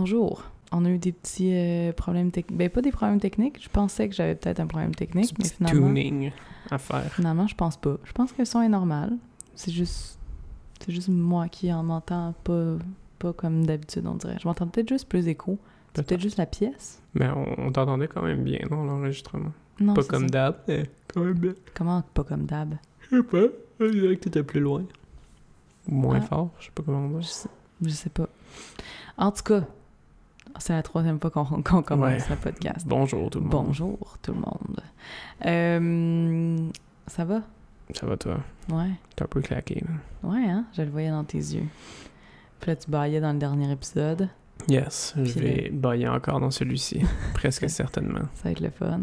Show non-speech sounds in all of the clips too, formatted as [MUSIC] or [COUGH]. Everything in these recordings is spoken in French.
Bonjour. On a eu des petits euh, problèmes techniques. Ben, pas des problèmes techniques. Je pensais que j'avais peut-être un problème technique, mais finalement, tuning à faire. finalement, je pense pas. Je pense que le son est normal. C'est juste, c'est juste moi qui en m'entends pas, pas comme d'habitude, on dirait. Je m'entends peut-être juste plus écho. C'est Peut-être. juste la pièce. Mais on, on t'entendait quand même bien dans l'enregistrement. Non, Pas comme d'hab, mais quand même bien. Comment pas comme d'hab? Je sais pas. On dirait que t'étais plus loin. Moins Ah. fort, je sais pas comment Je dire. sais, je sais pas. En tout cas, c'est la troisième fois [LAUGHS] qu'on commence Ouais. le podcast. Bonjour tout le monde. Bonjour tout le monde. Euh, ça va? Ça va toi? Ouais. T'es un peu claqué, là. Ouais, hein? Je le voyais dans tes yeux. Puis là, tu baillais dans le dernier épisode. Yes, je vais bailler encore dans celui-ci. [LAUGHS] Presque certainement. Ça va être le fun.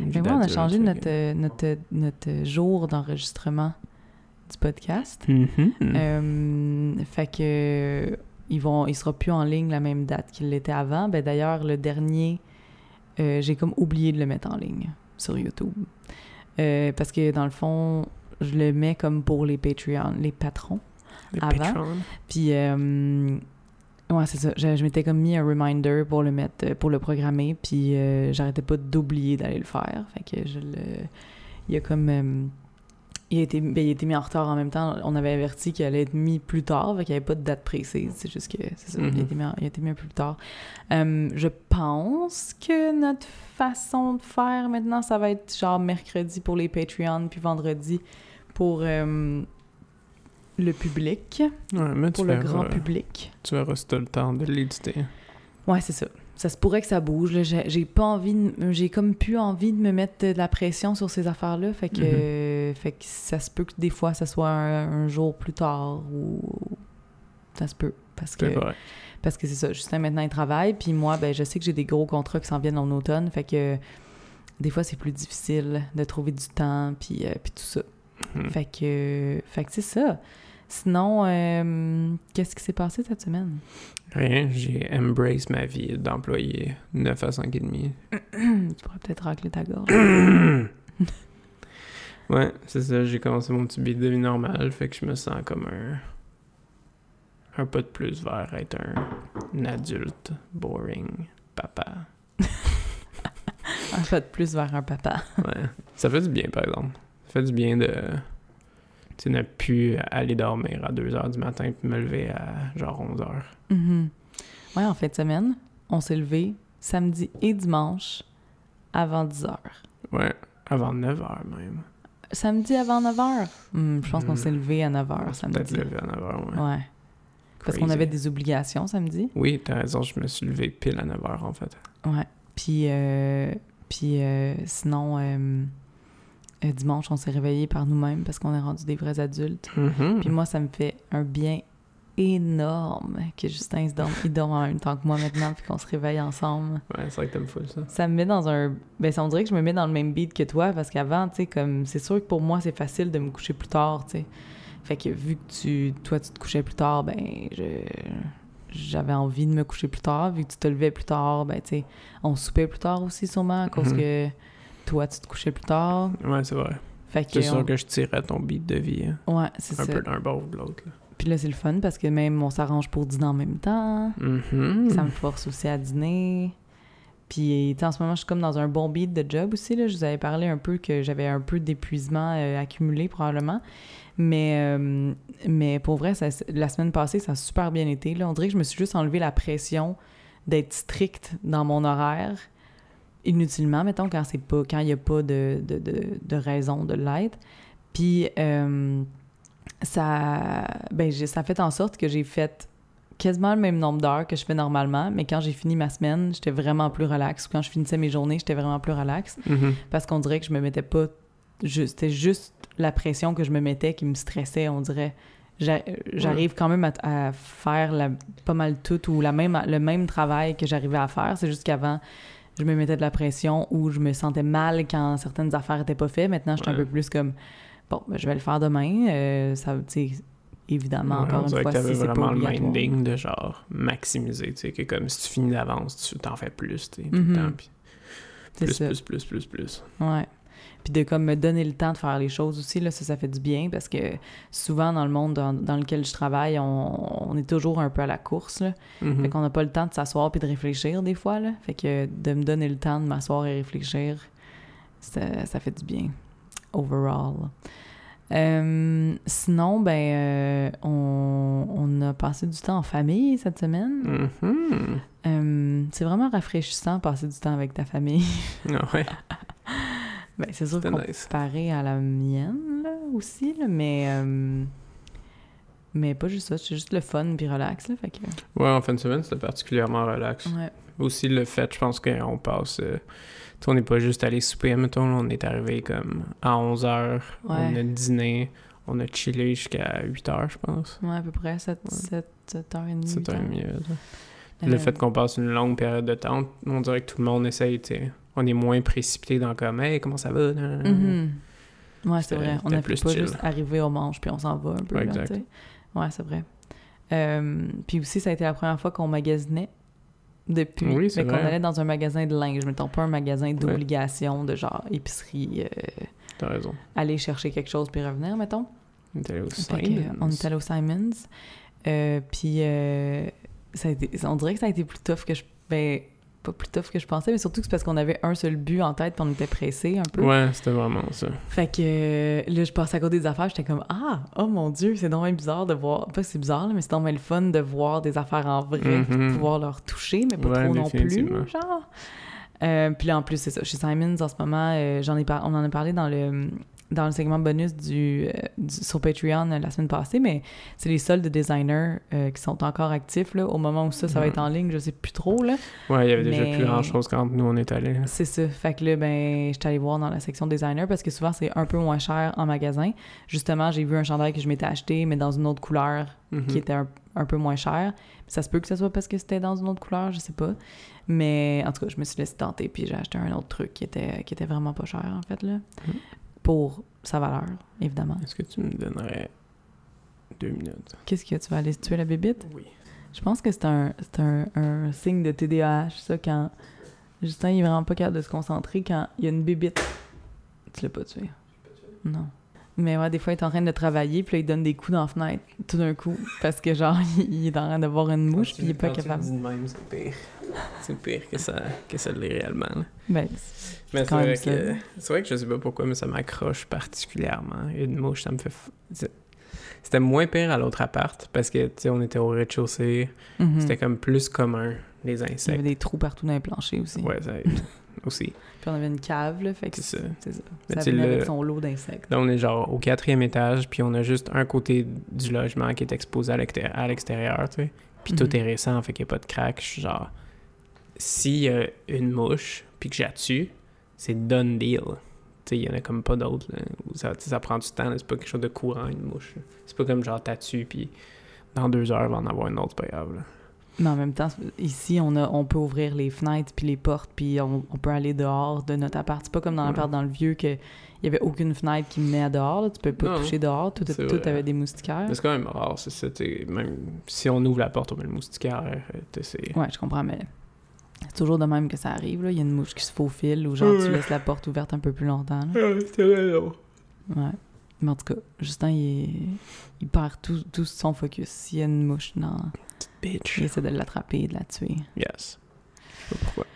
Mais moi, on a changé notre, euh, notre, notre jour d'enregistrement du podcast. Euh, fait que ils vont, il sera plus en ligne la même date qu'il l'était avant. Ben d'ailleurs, le dernier, euh, j'ai comme oublié de le mettre en ligne sur YouTube. Euh, parce que dans le fond, je le mets comme pour les Patreon, les patrons. Les avant. Puis, euh, ouais, c'est ça. Je, je m'étais comme mis un reminder pour le mettre, pour le programmer. Puis, j'arrêtais pas d'oublier d'aller le faire. Fait que je le. Il y a comme. Il a, été, ben, il été mis en retard en même temps. On avait averti qu'il allait être mis plus tard, fait qu'il n'y avait pas de date précise. C'est juste que c'est ça. il, a Mhm. été mis il a été mis un peu plus tard. Euh, je pense que notre façon de faire maintenant, ça va être genre mercredi pour les Patreons, puis vendredi pour euh, le public Ouais, mais tu pour le verras, grand public. Tu verras si t'as le temps de l'éditer. Ouais, c'est ça. Ça se pourrait que ça bouge. J'ai pas envie, j'ai comme plus envie de me mettre de la pression sur ces affaires-là. Fait que, fait que ça se peut que des fois, ça soit un, un jour plus tard ou ça se peut. Parce que vrai. parce que c'est ça. Justin maintenant il travaille, puis moi, ben je sais que j'ai des gros contrats qui s'en viennent en automne. Fait que des fois c'est plus difficile de trouver du temps, puis euh, puis tout ça. Mhm. Fait que, fait que c'est ça. Sinon, euh, qu'est-ce qui s'est passé cette semaine? Rien, j'ai embrace ma vie d'employé 9 à 5 et demi. [CLEARS THROAT] tu pourrais peut-être racler ta gorge. [CLEARS THROAT] ouais, c'est ça, j'ai commencé mon petit beat de vie normal, fait que je me sens comme un un pas de plus vers être un, un adulte boring papa. [LAUGHS] En fait, plus vers un papa. Ouais, ça fait du bien par exemple. Ça fait du bien de tu ne plus aller dormir à 2h du matin puis me lever à genre 11h. Mhm. Ouais, en fin de semaine, on s'est levé samedi et dimanche avant 10 h. Ouais, avant 9h même. Samedi avant 9 h? je pense qu'on s'est levé à 9 h On s'est Peut-être samedi. levé à 9h, ouais. Ouais. Parce qu'on avait des obligations samedi. Oui, t'as raison, je me suis levé pile à 9h en fait. Ouais. Puis, euh, puis euh, sinon, euh, euh, dimanche, on s'est réveillé par nous-mêmes parce qu'on est rendu des vrais adultes. Mhm. Puis moi, ça me fait un bien énorme que Justin se dorme, il dorme en même temps que moi maintenant, puis qu'on se réveille ensemble. Ouais, c'est vrai que t'aimes full ça. Ça me met dans un... Ben, ça, on dirait que je me mets dans le même beat que toi, parce qu'avant, tu sais, comme... C'est sûr que pour moi, c'est facile de me coucher plus tard, tu sais. Fait que vu que tu... Toi, tu te couchais plus tard, ben, je... J'avais envie de me coucher plus tard. Vu que tu te levais plus tard, ben, tu sais, on soupait plus tard aussi, sûrement, à cause Mhm. que toi, tu te couchais plus tard. Ouais, c'est vrai. Fait que... C'est sûr on- que je tirais ton beat de vie, hein? Ouais, c'est un ça. peu d'un bord ou de l'autre. Puis là, c'est le fun, parce que même on s'arrange pour dîner en même temps. Mhm. Ça me force aussi à dîner. Puis, en ce moment, je suis comme dans un bon beat de job aussi. Là. Je vous avais parlé un peu que j'avais un peu d'épuisement euh, accumulé, probablement. Mais, euh, mais pour vrai, ça- la semaine passée, ça a super bien été. Là. On dirait que je me suis juste enlevé la pression d'être stricte dans mon horaire inutilement, mettons, quand c'est pas quand il n'y a pas de, de, de, de raison de l'être. Puis euh, ça, ben, j'ai- ça fait en sorte que j'ai fait quasiment le même nombre d'heures que je fais normalement, mais quand j'ai fini ma semaine, j'étais vraiment plus relax. Quand je finissais mes journées, j'étais vraiment plus relax Mhm. parce qu'on dirait que je me mettais pas juste c'était juste la pression que je me mettais qui me stressait, on dirait. J'a- J'arrive quand même à, à faire la- pas mal tout ou la même, le même travail que j'arrivais à faire. C'est juste qu'avant, je me mettais de la pression ou je me sentais mal quand certaines affaires étaient pas faites. Maintenant, je suis un Ouais. peu plus comme bon, ben, je vais le faire demain. Euh, ça, tu sais, évidemment, Ouais, encore une fois, que t'avais si c'est vraiment le minding de genre maximiser, tu sais, que comme si tu finis d'avance, tu t'en fais plus, tu sais, tout Mhm. le temps. puis plus, ça. plus, plus, plus, plus. Ouais. Puis de comme me donner le temps de faire les choses aussi, là, ça, ça fait du bien parce que souvent dans le monde dans, dans lequel je travaille, on, on est toujours un peu à la course, là. Mhm. Fait qu'on n'a pas le temps de s'asseoir puis de réfléchir des fois, là. Fait que de me donner le temps de m'asseoir et réfléchir, ça, ça fait du bien. Overall. Euh, sinon, ben, euh, on, on a passé du temps en famille cette semaine. Mhm. Euh, c'est vraiment rafraîchissant passer du temps avec ta famille. Ah ouais, [LAUGHS] ben, c'est sûr qu'on nice. comparé à la mienne, là, aussi, là, mais... euh, mais pas juste ça, c'est juste le fun puis relax, là, fait que... Ouais, en fin de semaine, c'était particulièrement relax. Ouais. Aussi, le fait, je pense qu'on passe. euh, on n'est pas juste allé souper, mettons, on est arrivé comme à 11h, on Ouais. a dîné, on a chillé jusqu'à 8h, je pense. Ouais, à peu près 7, Ouais. 7, 7h30. 7h30. huit heures. Le Euh, fait qu'on passe une longue période de temps, on dirait que tout le monde essaye, tu sais. On est moins précipité dans comme, hey, comment ça va? Mhm. Ouais, c'est vrai. On c'était a plus pas chill. juste arrivé au manche puis on s'en va un peu. Ouais, là, ouais, c'est vrai. Euh, puis aussi, ça a été la première fois qu'on magasinait depuis. Oui, c'est mais qu'on allait dans un magasin de linge, mettons pas un magasin d'obligation de genre épicerie, euh, T'as raison. aller chercher quelque chose puis revenir, mettons. On est allé au Simons. on est allé au Simons. Euh, puis ça a été, on dirait que ça a été plus tough que je. Ben, pas plus tough que je pensais, mais surtout que c'est parce qu'on avait un seul but en tête puis on était pressés un peu. Ouais, c'était vraiment ça. Fait que euh, là, je passais à côté des affaires, j'étais comme Ah, oh mon Dieu, c'est donc bizarre de voir. Pas que c'est bizarre, là, mais c'est donc le fun de voir des affaires en vrai, puis de Mhm. pouvoir leur toucher, mais pas Ouais, trop non plus, genre. Euh, puis là, en plus, c'est ça. Chez Simons, en ce moment, euh, j'en ai par- on en a parlé dans le dans le segment bonus du, euh, du- sur Patreon euh, la semaine passée, mais c'est les soldes de designers euh, qui sont encore actifs là, au moment où ça, ça va Mhm. être en ligne, je sais plus trop là. Ouais, il y avait déjà plus grand chose quand nous on est allés. C'est ça. Fait que là, ben, j'étais allée voir dans la section designer parce que souvent, c'est un peu moins cher en magasin. Justement, j'ai vu un chandail que je m'étais acheté, mais dans une autre couleur Mhm. qui était un, un peu moins cher. Ça se peut que ce soit parce que c'était dans une autre couleur, je sais pas. Mais en tout cas, je me suis laissé tenter, puis j'ai acheté un autre truc qui était, qui était vraiment pas cher, en fait, là. Mhm. Pour sa valeur, évidemment. Est-ce que tu me donnerais deux minutes? Qu'est-ce que tu vas aller tuer la bébite? Oui. Je pense que c'est un, un, un signe de TDAH, ça, quand Justin, il est vraiment pas capable de se concentrer quand il y a une bébite. Tu l'as pas tué? Non. Mais ouais, des fois, il est en train de travailler, puis là, il donne des coups dans la fenêtre, tout d'un coup, parce que, genre, [LAUGHS] il est en train de voir une mouche, puis il est pas capable. c'est pire. C'est pire que ça, que ça l'est réellement. là. Ben, Mais c'est vrai, que, c'est vrai que je sais pas pourquoi, mais ça m'accroche particulièrement. Une mouche, ça me fait. C'était moins pire à l'autre appart parce que, tu sais, on était au rez-de-chaussée. mhm. C'était comme plus commun, les Il y avait insectes. des trous partout dans les planchers aussi. Ouais, ça aussi. Puis on avait une cave, là, fait que C'est ça. c'est ça. Venait avec son lot d'insectes. Là, on est genre au quatrième étage, puis on a juste un côté du logement qui est exposé à l'exté- à l'extérieur, tu sais. Puis Mhm. tout est récent, fait qu'il n'y a pas de crack. Je suis genre, s'il y a une mouche, puis que je la tue, c'est done deal. Tu sais, il y en a comme pas d'autres. Ça, ça prend du temps, c'est pas quelque chose de courant, une mouche. C'est pas comme genre, t'as tué, puis dans deux heures, il va en avoir une autre, c'est pas grave. là. Mais en même temps, ici, on, a, on peut ouvrir les fenêtres puis les portes, puis on, on peut aller dehors de notre appart. C'est pas comme dans Ouais. l'appart dans le vieux que il y avait aucune fenêtre qui menait à dehors. là. Tu peux pas Non, toucher dehors. Tout, tout vrai. avait des moustiquaires. C'est quand même rare, c'est ça. Même si on ouvre la porte, on met le moustiquaire. euh. Ouais, je comprends, mais c'est toujours de même que ça arrive. là. Il y a une mouche qui se faufile ou genre tu Ouais. laisses la porte ouverte un peu plus longtemps. là. Ah, c'est vrai, non. Ouais. Mais en tout cas, Justin, il, est- il perd tout, tout son focus. S'il y a une mouche, non, Bitch. il essaie de l'attraper et de la tuer. Yes. Je sais pas pourquoi.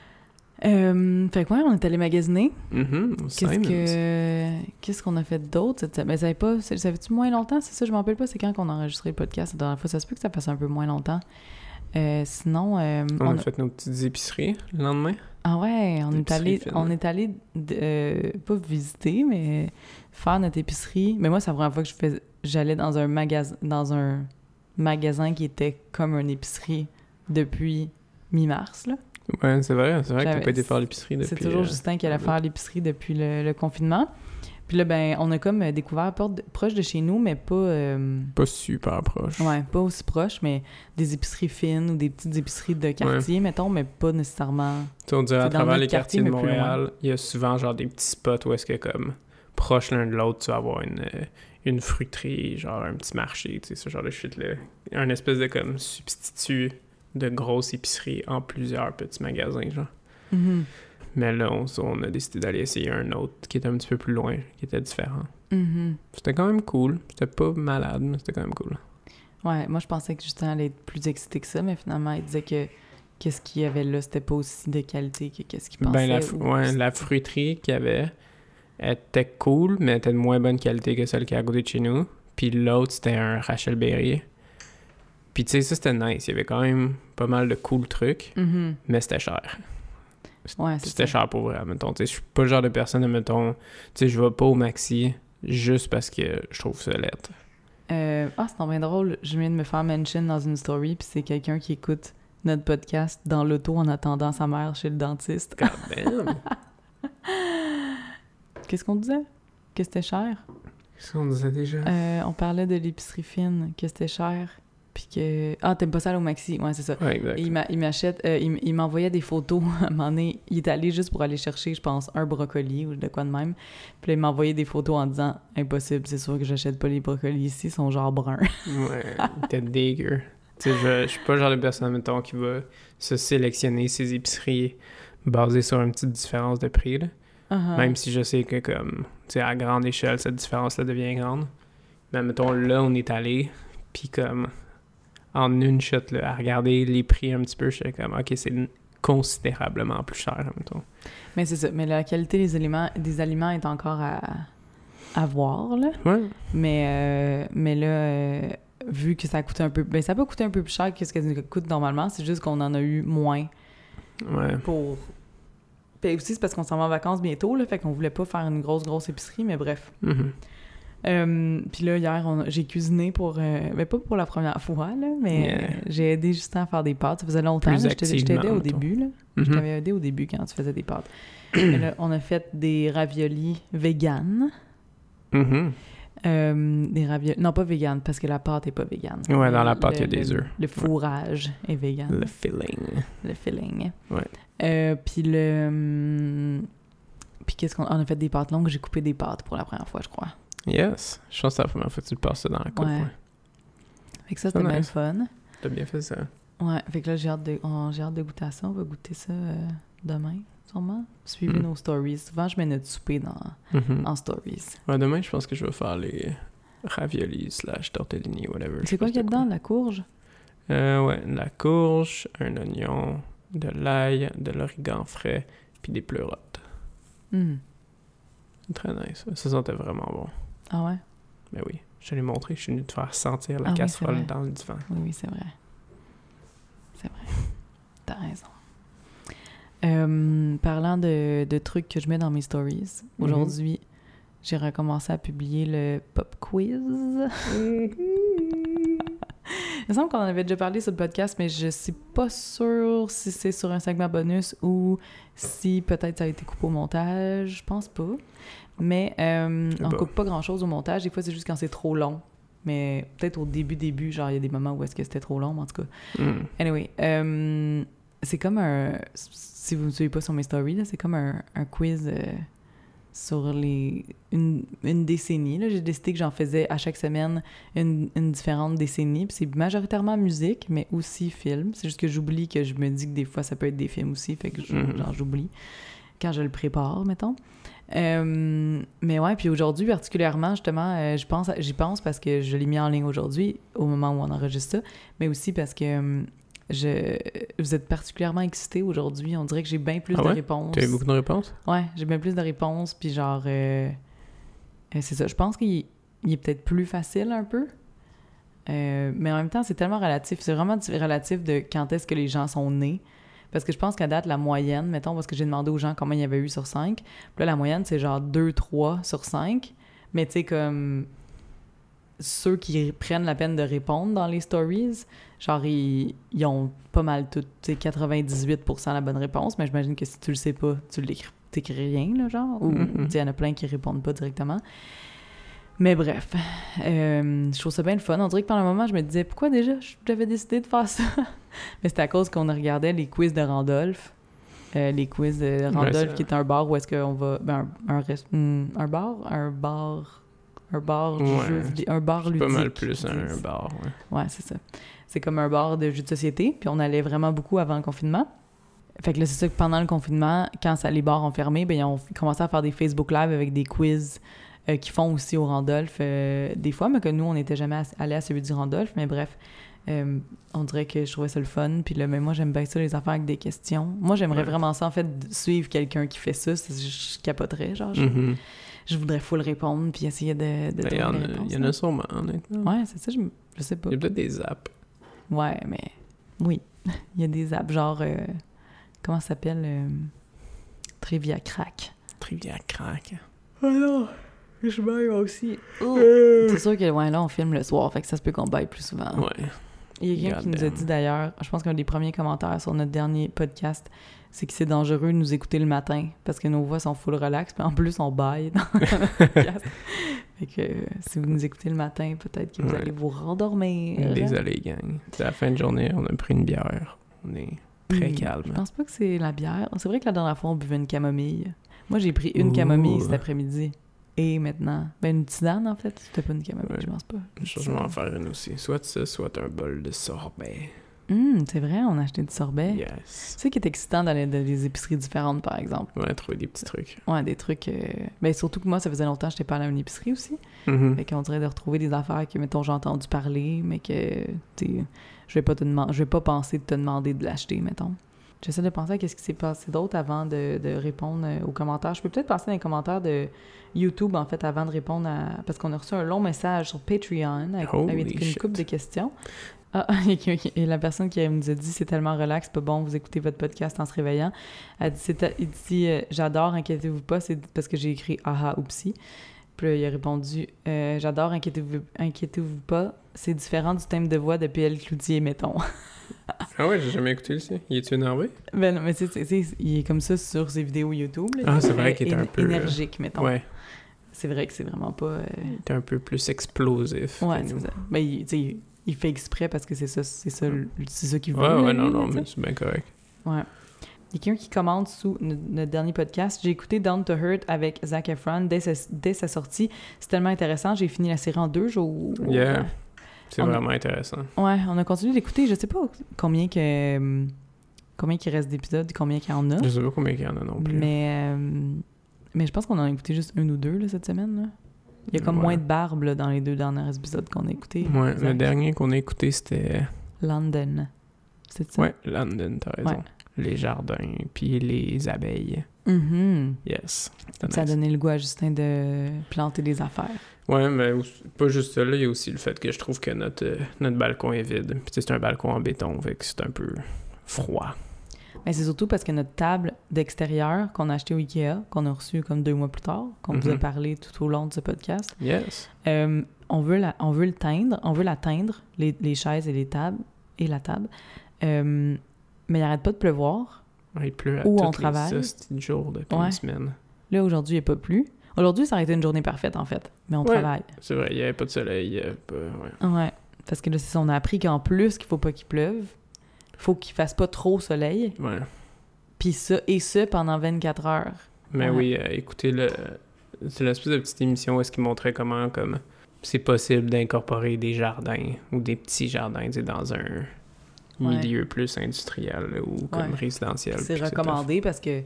Euh, fait que ouais, on est allé magasiner. Mhm, Qu'est-ce Simons. que qu'est-ce qu'on a fait d'autre cette semaine? Mais ça fait pas ça fait-tu moins longtemps, c'est ça, je m'en rappelle pas, c'est quand qu'on a enregistré le podcast la dernière fois, ça se peut que ça passe un peu moins longtemps. Euh, sinon euh, On, on a fait nos petites épiceries le lendemain. ah ouais, on est allé on est allé euh, pas visiter mais faire notre épicerie. Mais moi c'est la première fois que je j'allais dans un magasin dans un magasin qui était comme une épicerie depuis mi-mars là. Ouais, c'est vrai, c'est vrai que t'as pas été faire l'épicerie depuis. C'est toujours euh, Justin qui allait faire l'épicerie depuis le, le confinement. Puis là, ben, on a comme euh, découvert porte de- proche de chez nous, mais pas, euh, Pas super proche. ouais, pas aussi proche, mais des épiceries fines ou des petites épiceries de quartier, mettons, mais pas nécessairement. Tu on dirait à travers les quartiers quartier, de Montréal, il y a souvent genre des petits spots où est-ce que comme proche l'un de l'autre, tu vas avoir une, une fruiterie, genre un petit marché, tu sais, ce genre de shit là. Un espèce de comme substitut de grosse épicerie en plusieurs petits magasins, genre. Mais là, on, on a décidé d'aller essayer un autre qui était un petit peu plus loin, qui était différent. Mhm. C'était quand même cool. C'était pas malade, mais c'était quand même cool. Ouais, moi je pensais que Justin allait être plus excité que ça, mais finalement il disait que qu'est-ce qu'il y avait là, c'était pas aussi de qualité que qu'est-ce qu'il pensait. Ben, la, ou- ouais, la fruiterie qu'il y avait était cool, mais était de moins bonne qualité que celle qui est à côté de chez nous. Puis l'autre, c'était un Rachel Berry. Puis tu sais, ça c'était nice. Il y avait quand même pas mal de cool trucs, Mhm. mais c'était cher. Ouais, C'était cher pour vrai, mettons. Je suis pas le genre de personne, mettons, tu sais, je vais pas au maxi juste parce que je trouve ça lettre. Euh, ah, c'est bien drôle. Je viens de me faire mention dans une story, puis c'est quelqu'un qui écoute notre podcast dans l'auto en attendant sa mère chez le dentiste. God damn! [LAUGHS] Qu'est-ce qu'on disait? Que c'était cher? Qu'est-ce qu'on disait déjà? Euh, on parlait de l'épicerie fine, que c'était cher, puis que... Ah, t'aimes pas ça aller au maxi? Ouais, c'est ça. Ouais, exact. Et il m'a- il m'achète, euh, il, m'envoyait des photos. [LAUGHS] À un moment donné, il est allé juste pour aller chercher, je pense, un brocoli ou de quoi de même. Puis là, il m'envoyait des photos en disant Impossible, c'est sûr que j'achète pas les brocolis ici, ils sont genre bruns. [LAUGHS] Ouais, était dégueu. Tu sais, je, je suis pas le genre de personne, mettons, qui va se sélectionner ses épiceries basées sur une petite différence de prix, là. Uh-huh. Même si je sais que, comme, tu sais, à grande échelle, cette différence-là devient grande. Mais mettons, là, on est allé, puis comme, en une shot, là, à regarder les prix un petit peu, j'étais comme, OK, c'est considérablement plus cher, mettons. Mais c'est ça. Mais la qualité des aliments, des aliments est encore à, à voir, là. Ouais. Mais, euh, mais là, euh, vu que ça a coûté un peu... Ben, ça peut coûter un peu plus cher que ce que ça coûte normalement. C'est juste qu'on en a eu moins Ouais. pour... Puis aussi, c'est parce qu'on s'en va en vacances bientôt, là. Fait qu'on voulait pas faire une grosse, grosse épicerie, mais bref. Mhm. Euh, puis là, hier, j'ai cuisiné pour... euh, ben, pas pour la première fois, là, mais Yeah. j'ai aidé Justin à faire des pâtes. Ça faisait longtemps. Là, Je t'ai- je t'aidais au début, là. Je t'avais aidé au début quand tu faisais des pâtes. [CLEARS THROAT] Mais là, on a fait des raviolis vegan. Mhm. Euh, des raviolis... Non, pas vegan, parce que la pâte est pas vegan. Ouais, dans la pâte, il y a des œufs. Le fourrage est vegan. Le filling. Le filling. Ouais. Euh, puis le... hum, Puis qu'est-ce qu'on... On a fait des pâtes longues. J'ai coupé des pâtes pour la première fois, je crois. Yes. Je pense que c'est la première fois que tu le passes dans la coupe. Ouais. Ouais. Fait que ça, c'était bien nice. fun. T'as bien fait ça. Ouais, fait que là, j'ai hâte, de... on- hâte de goûter à ça. On va goûter ça euh, demain, sûrement. Suivez Mm. nos stories. Souvent, je mets notre souper dans... Mhm. en stories. Ouais, demain, je pense que je vais faire les raviolis slash tortellini, whatever. C'est quoi qu'il y a dedans? La courge? Euh, ouais, la courge, un oignon, de l'ail, de l'origan frais, puis des pleurotes. Hmm. Très nice. Ça sentait vraiment bon. Ah ouais? Mais oui, je l'ai montré, je suis venu te faire sentir la Ah casserole dans le divan. Oui, oui, c'est vrai. C'est vrai. T'as raison. Euh, parlant de, de trucs que je mets dans mes stories, Mhm. aujourd'hui, j'ai recommencé à publier le pop quiz. Il me semble qu'on en avait déjà parlé sur le podcast, mais je suis pas sûre si c'est sur un segment bonus ou si peut-être ça a été coupé au montage. Je pense pas. Mais euh, on pas. coupe pas grand-chose au montage. Des fois, c'est juste quand c'est trop long. Mais peut-être au début, début, genre, il y a des moments où est-ce que c'était trop long, mais en tout cas. Mm. Anyway, euh, c'est comme un... Si vous ne me suivez pas sur mes stories, c'est comme un, un quiz euh, sur les une, une décennie. J'ai décidé que j'en faisais à chaque semaine une, une différente décennie. Puis c'est majoritairement musique, mais aussi film. C'est juste que j'oublie que je me dis que des fois, ça peut être des films aussi. Fait que Mhm. genre, j'oublie quand je le prépare, mettons. Euh, mais ouais, puis aujourd'hui particulièrement, justement, euh, je pense, j'y pense parce que je l'ai mis en ligne aujourd'hui, au moment où on enregistre ça, mais aussi parce que euh, je, vous êtes particulièrement excité aujourd'hui. On dirait que j'ai bien plus Ah de réponses. Tu as eu beaucoup de réponses? Ouais, j'ai bien plus de réponses, puis genre, euh, euh, c'est ça. Je pense qu'il il est peut-être plus facile un peu, Euh, mais en même temps, c'est tellement relatif. C'est vraiment relatif de quand est-ce que les gens sont nés. Parce que je pense qu'à date, la moyenne, mettons, parce que j'ai demandé aux gens combien il y avait eu sur 5, puis là, la moyenne, c'est genre 2-3 sur 5. Mais tu sais, comme ceux qui prennent la peine de répondre dans les stories, genre, ils, ils ont pas mal tout, tu sais, 98% la bonne réponse, mais j'imagine que si tu le sais pas, tu l'écris, t'écris rien, là, genre, ou, tu sais, il y en a plein qui répondent pas directement. Mais bref, euh, je trouve ça bien le fun. On dirait que pendant un moment, je me disais, pourquoi déjà j'avais décidé de faire ça? [LAUGHS] Mais c'était à cause qu'on regardait les quiz de Randolph. Euh, les quiz de Randolph, qui est un bar où est-ce qu'on va... Ben, un, un, rest- hmm, un bar? Un bar... Un bar, Ouais. jeu vidi- un bar C'est ludique. pas mal plus un bar, ouais. Ouais, c'est ça. C'est comme un bar de jeux de société. Puis on allait vraiment beaucoup avant le confinement. Fait que là, c'est ça que pendant le confinement, quand ça, les bars ont fermé, ben, ils ont commencé à faire des Facebook Live avec des quiz euh, qu'ils font aussi au Randolph euh, des fois, mais que nous, on n'était jamais allé à celui du Randolph. Mais bref, euh, on dirait que je trouvais ça le fun. Puis là, mais moi, j'aime bien ça, les affaires avec des questions. Moi, j'aimerais Ouais. vraiment ça, en fait, suivre quelqu'un qui fait ça. Je, je capoterais, genre. Je, Mhm. Je voudrais full répondre puis essayer de, de Ben, Il y, trouver en les a- réponses, il y en a sûrement, honnêtement. Ouais, c'est ça, je, me- je sais pas. Il y a peut-être des apps. Ouais, mais oui. [LAUGHS] Il y a des apps genre. euh, comment ça s'appelle euh, Trivia Crack. Trivia crack. Ah non, je baille aussi. C'est sûr que ouais, là, on filme le soir, fait que ça se peut qu'on baille plus souvent. Ouais. Il y a quelqu'un qui nous a dit d'ailleurs, je pense qu'un des premiers commentaires sur notre dernier podcast, c'est que c'est dangereux de nous écouter le matin parce que nos voix sont full relax, puis en plus on baille dans [LAUGHS] le podcast. Fait que euh, si vous nous écoutez le matin, peut-être que vous Ouais. allez vous rendormir. Désolé, gang. C'est la fin de journée, on a pris une bière. On est très Hmm, calme. Je pense pas que c'est la bière. C'est vrai que la dernière fois, on buvait une camomille. Moi, j'ai pris une Ouh. camomille cet après-midi. Et maintenant, ben une tisane en fait, c'était pas une camomille, Ouais. je pense pas. Je vais en faire une aussi. Soit ça, soit un bol de sorbet. Hum, c'est vrai, on a acheté du sorbet. Yes. C'est ça qui est excitant dans les, dans les épiceries différentes, par exemple? Ouais, trouver des petits trucs. Ouais, des trucs. euh, Ben surtout que moi, ça faisait longtemps que j'étais pas allée à une épicerie aussi. Mhm. Fait qu'on dirait de retrouver des affaires que, mettons, j'ai entendu parler, mais que, tu je vais pas te demander, je vais pas penser de te demander de l'acheter, mettons. J'essaie de penser à qu'est-ce qui s'est passé d'autre avant de, de répondre euh, aux commentaires. Je peux peut-être passer dans les commentaires de YouTube, en fait, avant de répondre à... Parce qu'on a reçu un long message sur Patreon avec, avec une couple de questions. Ah, [LAUGHS] et que- et la personne qui nous a dit « C'est tellement relax, pas bon, vous écoutez votre podcast en se réveillant. » Elle dit, il dit euh, J'adore, inquiétez-vous pas. » C'est parce que j'ai écrit « Aha, oupsie. » Puis là, il a répondu Euh, J'adore, inquiétez-vous inquiétez-vous pas. C'est différent du thème de voix de PL Cloutier, mettons. [LAUGHS] Ah ouais, j'ai jamais écouté le sien. Il est-tu énervé? ben non, mais c'est- c'est- il est comme ça sur ses vidéos YouTube. là. Ah, c'est vrai qu'il est un peu, euh, énergique, mettons. Ouais. C'est vrai que c'est vraiment pas. euh, Il est un peu plus explosif. Ouais, c'est ça. Ben, il, tu sais, il- fait exprès parce que c'est ça, c'est ça, c'est ça qu'il veut. Ouais, ouais, non, non, mais c'est bien correct. Ouais. Il y a quelqu'un qui commente sous no- notre dernier podcast. J'ai écouté Down to Hurt avec Zac Efron dès sa, dès sa sortie. C'est tellement intéressant. J'ai fini la série en deux jours. Yeah. C'est a- vraiment intéressant. Ouais, on a continué d'écouter. Je sais pas combien que combien qu'il reste d'épisodes, combien qu'il y en a. Je sais pas combien il y en a non plus. Mais euh, mais je pense qu'on en a écouté juste un ou deux là, cette semaine. là. Il y a comme Ouais. moins de barbe là, dans les deux derniers épisodes qu'on a écoutés. Ouais, le dernier qu'on a écouté, c'était... London. C'est ça? Ouais, London, t'as raison. Ouais. Les jardins, puis les abeilles. Mhm. Yes. C'était Ça a donné le goût à Justin de planter des affaires. Ouais, mais pas juste ça, là, il y a aussi le fait que je trouve que notre, euh, notre balcon est vide. Puis c'est un balcon en béton, fait que c'est un peu froid. Mais c'est surtout parce que notre table d'extérieur qu'on a acheté au Ikea, qu'on a reçu comme deux mois plus tard, qu'on vous a Mhm. parlé tout au long de ce podcast, Yes. euh, on, veut la, on veut le teindre, on veut la teindre, les, les chaises et les tables, et la table. Euh, mais il arrête pas de pleuvoir. Ouais, Il pleut à Où on les travaille. de jours depuis Ouais. une semaine. Là, aujourd'hui, il n'est pas plu. Aujourd'hui, ça aurait été une journée parfaite, en fait. Mais on Ouais. travaille. C'est vrai, il n'y avait pas de soleil. il y avait pas- ouais. Ouais. Parce que là, c'est ça, on a appris qu'en plus, qu'il faut pas qu'il pleuve. Faut qu'il fasse pas trop soleil. Ouais. Puis ça, et ça pendant 24 heures. Mais Ouais. oui, euh, écoutez, le... c'est l'espèce de petite émission où est-ce comment comme c'est possible d'incorporer des jardins ou des petits jardins dans un Ouais. milieu plus industriel ou comme Ouais. résidentiel. C'est recommandé parce que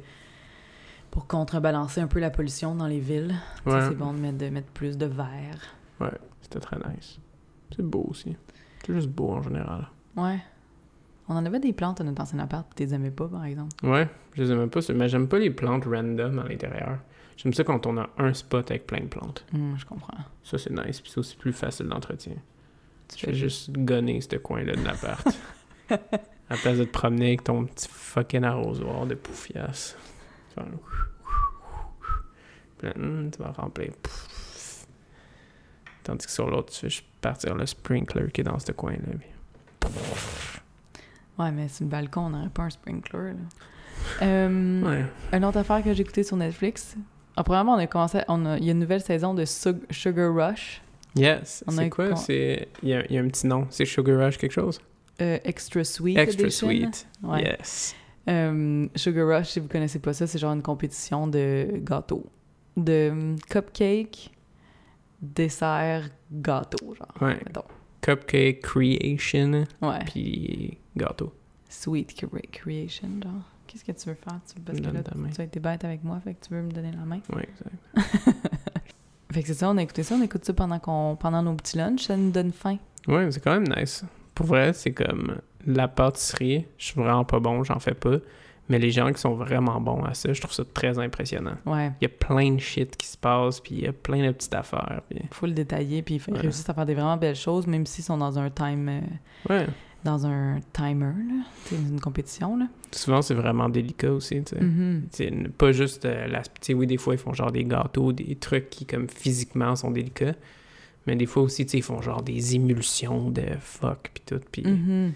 pour contrebalancer un peu la pollution dans les villes, Ouais. c'est bon de mettre, de mettre plus de verre. C'était très nice. C'est beau aussi. C'est juste beau en général. Ouais. On en avait des plantes à notre ancien appart, tu les aimais pas, par exemple. Ouais, je les aime pas, mais j'aime pas les plantes random à l'intérieur. J'aime ça quand on a un spot avec plein de plantes. Hum, je comprends. Ça, c'est nice, puis c'est aussi plus facile d'entretien. Tu Je fais juste gonner ce coin-là de l'appart. [LAUGHS] à la place de te promener avec ton petit fucking arrosoir de poufias. Faire un Puis là, hum, tu vas remplir. Tandis que sur l'autre, tu fais juste partir le sprinkler qui est dans ce coin-là. puis- Ouais, mais sur le balcon, on n'aurait pas un sprinkler, là. Euh, Ouais. Une autre affaire que j'ai écoutée sur Netflix. Ah, premièrement, on a commencé... on a- Il y a une nouvelle saison de Sug- Sugar Rush. Yes. C'est quoi? con- C'est... Il y, a, il y a un petit nom. C'est Sugar Rush quelque chose? euh, Extra Sweet Extra Edition. sweet. Ouais. Yes. Euh, Sugar Rush, si vous connaissez pas ça, c'est genre une compétition de gâteaux. De cupcake, dessert, gâteau, genre. Ouais. mettons. Cupcake Creation, Ouais. puis gâteau. Sweet cre- Creation, genre. Qu'est-ce que tu veux faire? Tu, parce que là, tu as été bête avec moi, fait que tu veux me donner la main. Ouais, exact. [LAUGHS] Fait que c'est ça, on a écouté ça, on écoute ça pendant, qu'on, pendant nos petits lunchs, ça nous donne faim. Ouais, c'est quand même nice. Pour vrai, c'est comme la pâtisserie, je suis vraiment pas bon, j'en fais pas. Mais les gens qui sont vraiment bons à ça, je trouve ça très impressionnant. Ouais, Il y a plein de shit qui se passe, puis il y a plein de petites affaires. Puis... faut le détailler, puis ils Ouais. réussissent à faire des vraiment belles choses, même s'ils sont dans un time... euh, Ouais. Dans un timer, là, une compétition, là. Souvent, c'est vraiment délicat aussi, tu sais. Mhm. C'est n- pas juste euh, la... Tu sais, oui, des fois, ils font genre des gâteaux, des trucs qui, comme, physiquement, sont délicats. Mais des fois aussi, tu sais, ils font genre des émulsions de fuck, puis tout. Puis Mhm.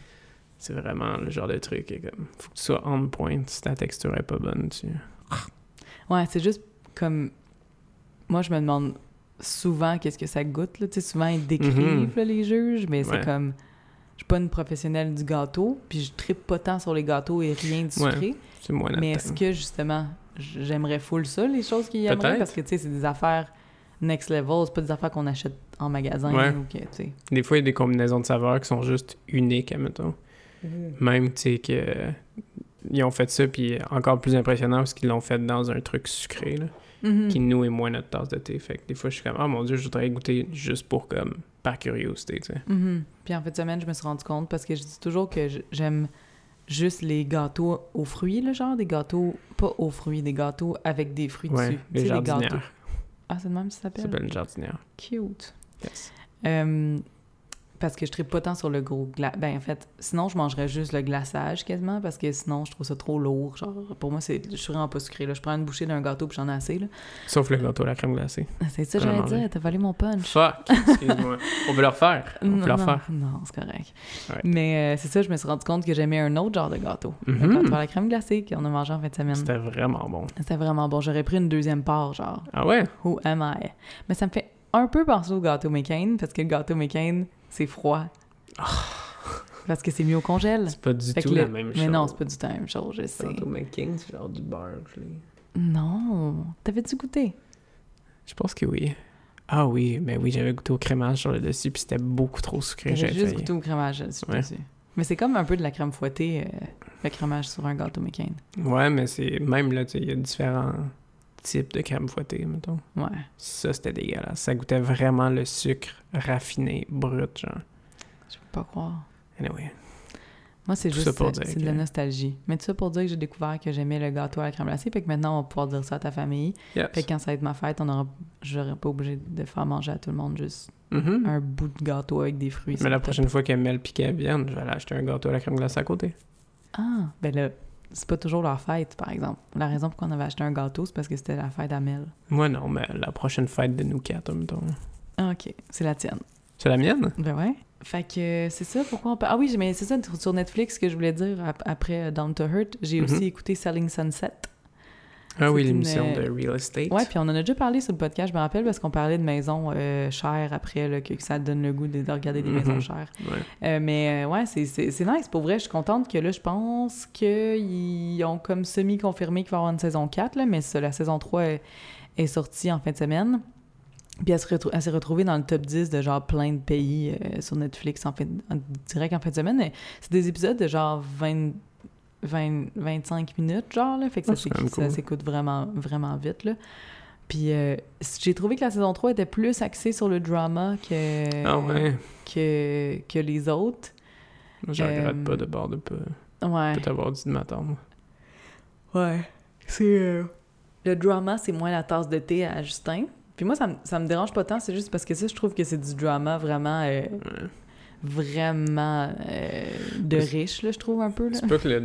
c'est vraiment le genre de truc est comme... Faut que tu sois on point si ta texture est pas bonne, tu... Ouais, c'est juste comme... Moi, je me demande souvent qu'est-ce que ça goûte, là. Tu sais, souvent, ils décrivent, Mhm. là, les juges, mais c'est comme... Je suis pas une professionnelle du gâteau, puis je trippe pas tant sur les gâteaux et rien de Ouais, sucré. C'est moins mais est-ce que, justement, j'aimerais full ça, les choses qu'ils aimeraient? Peut-être. Parce que, tu sais, c'est des affaires next level, c'est pas des affaires qu'on achète en magasin Ouais. ou que, tu sais... Des fois, il y a des combinaisons de saveurs qui sont juste uniques, admettons. Même, tu sais, que... euh, Ils ont fait ça, puis encore plus impressionnant parce qu'ils l'ont fait dans un truc sucré, là. Mhm. qui nous est moins notre tasse de thé. Fait que des fois, je suis comme, ah mon dieu, je voudrais goûter juste pour comme, par curiosité, tu sais. Mhm. Puis en de semaine, je me suis rendu compte parce que je dis toujours que j'aime juste les gâteaux aux fruits, le genre des gâteaux pas aux fruits, des gâteaux avec des fruits Ouais, dessus. les jardinières. gâteaux. Ah, c'est de même ça Ça s'appelle? s'appelle une jardinière. Cute. Yes. Euh, parce que je tripe pas tant sur le gros gla... Ben, en fait, sinon, je mangerais juste le glaçage quasiment parce que sinon, je trouve ça trop lourd. Genre, pour moi, c'est... je suis vraiment pas sucré. Là. Je prends une bouchée d'un gâteau puis j'en ai assez. Là. Sauf le gâteau à la crème glacée. C'est ça, la j'allais dire. T'as volé mon punch. Fuck! Excuse-moi. [LAUGHS] On peut le refaire. On Non, peut le refaire. non, c'est correct. Ouais. Mais euh, c'est ça, je me suis rendu compte que j'aimais un autre genre de gâteau. Le Mhm. gâteau à la crème glacée qu'on a mangé en fin de semaine. C'était vraiment bon. C'était vraiment bon. J'aurais pris une deuxième part, genre. Ah ouais? Who am I? Mais ça me fait un peu penser au gâteau McCain, parce que le gâteau McCain, c'est froid. Parce que c'est mieux au congèle. C'est pas du Fait tout le- la même chose. Mais non, c'est pas du tout la même chose, je sais. Gâteau McKing, c'est genre du l'ai- Non. T'avais-tu goûté? je pense que oui. Ah oui, mais oui, j'avais goûté au crémage sur le dessus, puis c'était beaucoup trop sucré. J'avais J'avais juste failli. goûté au crémage dessus. Ouais. dessus. Mais c'est comme un peu de la crème fouettée, euh, le crémage sur un gâteau McCain. Ouais, mais c'est... Même là, tu sais, il y a différents de crème fouettée, mettons. Ouais. Ça, c'était dégueulasse. Ça goûtait vraiment le sucre raffiné, brut, genre. Je peux pas croire. Anyway. Moi, c'est juste c'est de la nostalgie. Mais tout ça pour dire que j'ai découvert que j'aimais le gâteau à la crème glacée. Fait que maintenant, on va pouvoir dire ça à ta famille. Yes. Fait que quand ça va être ma fête, on aura... j'aurais pas obligé de faire manger à tout le monde juste Mhm. un bout de gâteau avec des fruits. Mais la top. prochaine fois que Mel et Kev viennent, je vais aller acheter un gâteau à la crème glacée à côté. Ah, ben là, c'est pas toujours leur fête, par exemple. La raison pourquoi on avait acheté un gâteau, c'est parce que c'était la fête à Mel. Moi, non, mais la prochaine fête de nous quatre, mettons. Ah, ok, c'est la tienne. C'est la mienne? Ben ouais. Fait que euh, c'est ça, pourquoi on peut... Ah oui, mais c'est ça, sur Netflix, que je voulais dire ap- après euh, Down to Hurt, j'ai Mhm. aussi écouté Selling Sunset. Ah oui, une, l'émission euh, de Real Estate. Ouais, puis on en a déjà parlé sur le podcast, je me rappelle, parce qu'on parlait de maisons euh, chères après, là, que, ça donne le goût de, de regarder des Mhm. maisons chères. Ouais. Euh, mais ouais, c'est- nice. Pour vrai, je suis contente que là, je pense qu'ils ont comme semi-confirmé qu'il va y avoir une saison 4, là, mais ça, la saison 3 est, est sortie en fin de semaine. Puis elle se retrou- s'est retrouvée dans le top 10 de genre plein de pays euh, sur Netflix en fin de- en- direct en fin de semaine. C'est des épisodes de genre 20, 20 25 minutes, genre, là. Fait que ça Ah, même ça cool. s'écoute vraiment, vraiment vite, là. Puis euh, j'ai trouvé que la saison 3 était plus axée sur le drama que, Ah ouais. que, que les autres. Moi, je regrette Euh, pas de bord de pas, Ouais. peut avoir dit de m'attendre. Ouais. C'est. euh, Le drama, c'est moins la tasse de thé à Justin. Puis moi, ça me, ça me dérange pas tant, c'est juste parce que ça, je trouve que c'est du drama vraiment. euh, Ouais. Vraiment. euh, de riche, là, je trouve un peu, là. C'est pas que le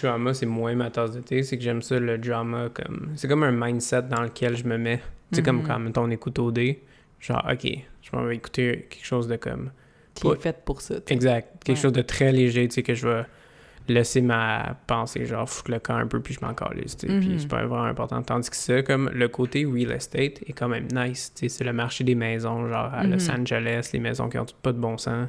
drama, c'est moins ma tasse de thé, c'est que j'aime ça, le drama, comme... C'est comme un mindset dans lequel je me mets. C'est comme Mhm. quand, mettons, on écoute OD, genre, OK, je vais écouter quelque chose de comme... Qui est faite pour ça. Exact. Quelque Ouais. chose de très léger, tu sais, que je vais laisser ma pensée, genre, foutre le camp un peu, puis je m'en calisse, tu sais, Mhm. puis c'est pas vraiment important. Tandis que ça, comme, le côté real estate est quand même nice, tu sais, c'est le marché des maisons, genre, à Los Mhm. Angeles, les maisons qui ont toutes pas de bon sens.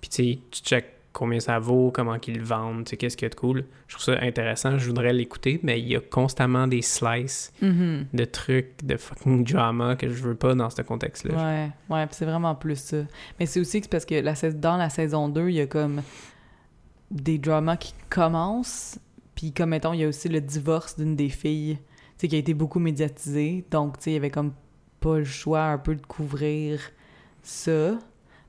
Puis, tu sais, tu check combien ça vaut, comment qu'ils le vendent, tu sais, qu'est-ce qu'il y a de cool. Je trouve ça intéressant, je voudrais l'écouter, mais il y a constamment des slices Mhm. de trucs, de fucking drama que je veux pas dans ce contexte-là. Ouais, ouais, puis c'est vraiment plus ça. Mais c'est aussi que c'est parce que la, dans la saison 2, il y a comme des dramas qui commencent, puis comme, mettons, il y a aussi le divorce d'une des filles, tu sais, qui a été beaucoup médiatisé. Donc, tu sais, il y avait comme pas le choix un peu de couvrir ça.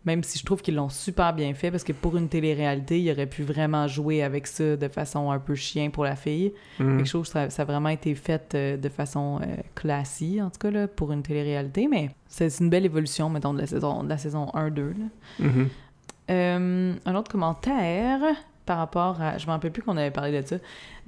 Même si je trouve qu'ils l'ont super bien fait, parce que pour une télé-réalité, il aurait pu vraiment jouer avec ça de façon un peu chien pour la fille. Mhm. Fait que je trouve que ça, ça a vraiment été fait euh, de façon euh, classique, en tout cas, là, pour une télé-réalité. Mais c'est une belle évolution, mettons, de la saison, de la saison 1-2. là. Mhm. Euh, un autre commentaire par rapport à. Je me rappelle plus qu'on avait parlé de ça.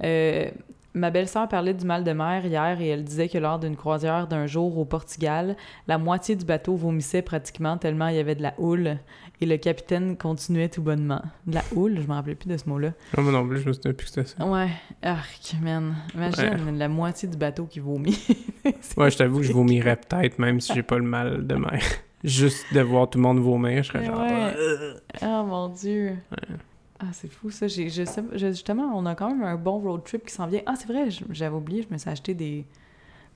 Euh, ma belle-sœur parlait du mal de mer hier et elle disait que lors d'une croisière d'un jour au Portugal, la moitié du bateau vomissait pratiquement tellement il y avait de la houle et le capitaine continuait tout bonnement. De la houle, je me rappelais plus de ce mot-là. Ah, moi non plus, je me souviens plus que c'était ça. Ouais, arc, man. Imagine la moitié du bateau qui vomit. [LAUGHS] Ouais, je t'avoue que je vomirais peut-être, même si j'ai pas le mal de mer. Juste de voir tout le monde vomir, je serais Mais genre. ouais. euh. Oh mon dieu. Ah, c'est fou ça. J'ai, je sais- je- justement, on a quand même un bon road trip qui s'en vient. Ah, c'est vrai, j'avais oublié, je me suis acheté des,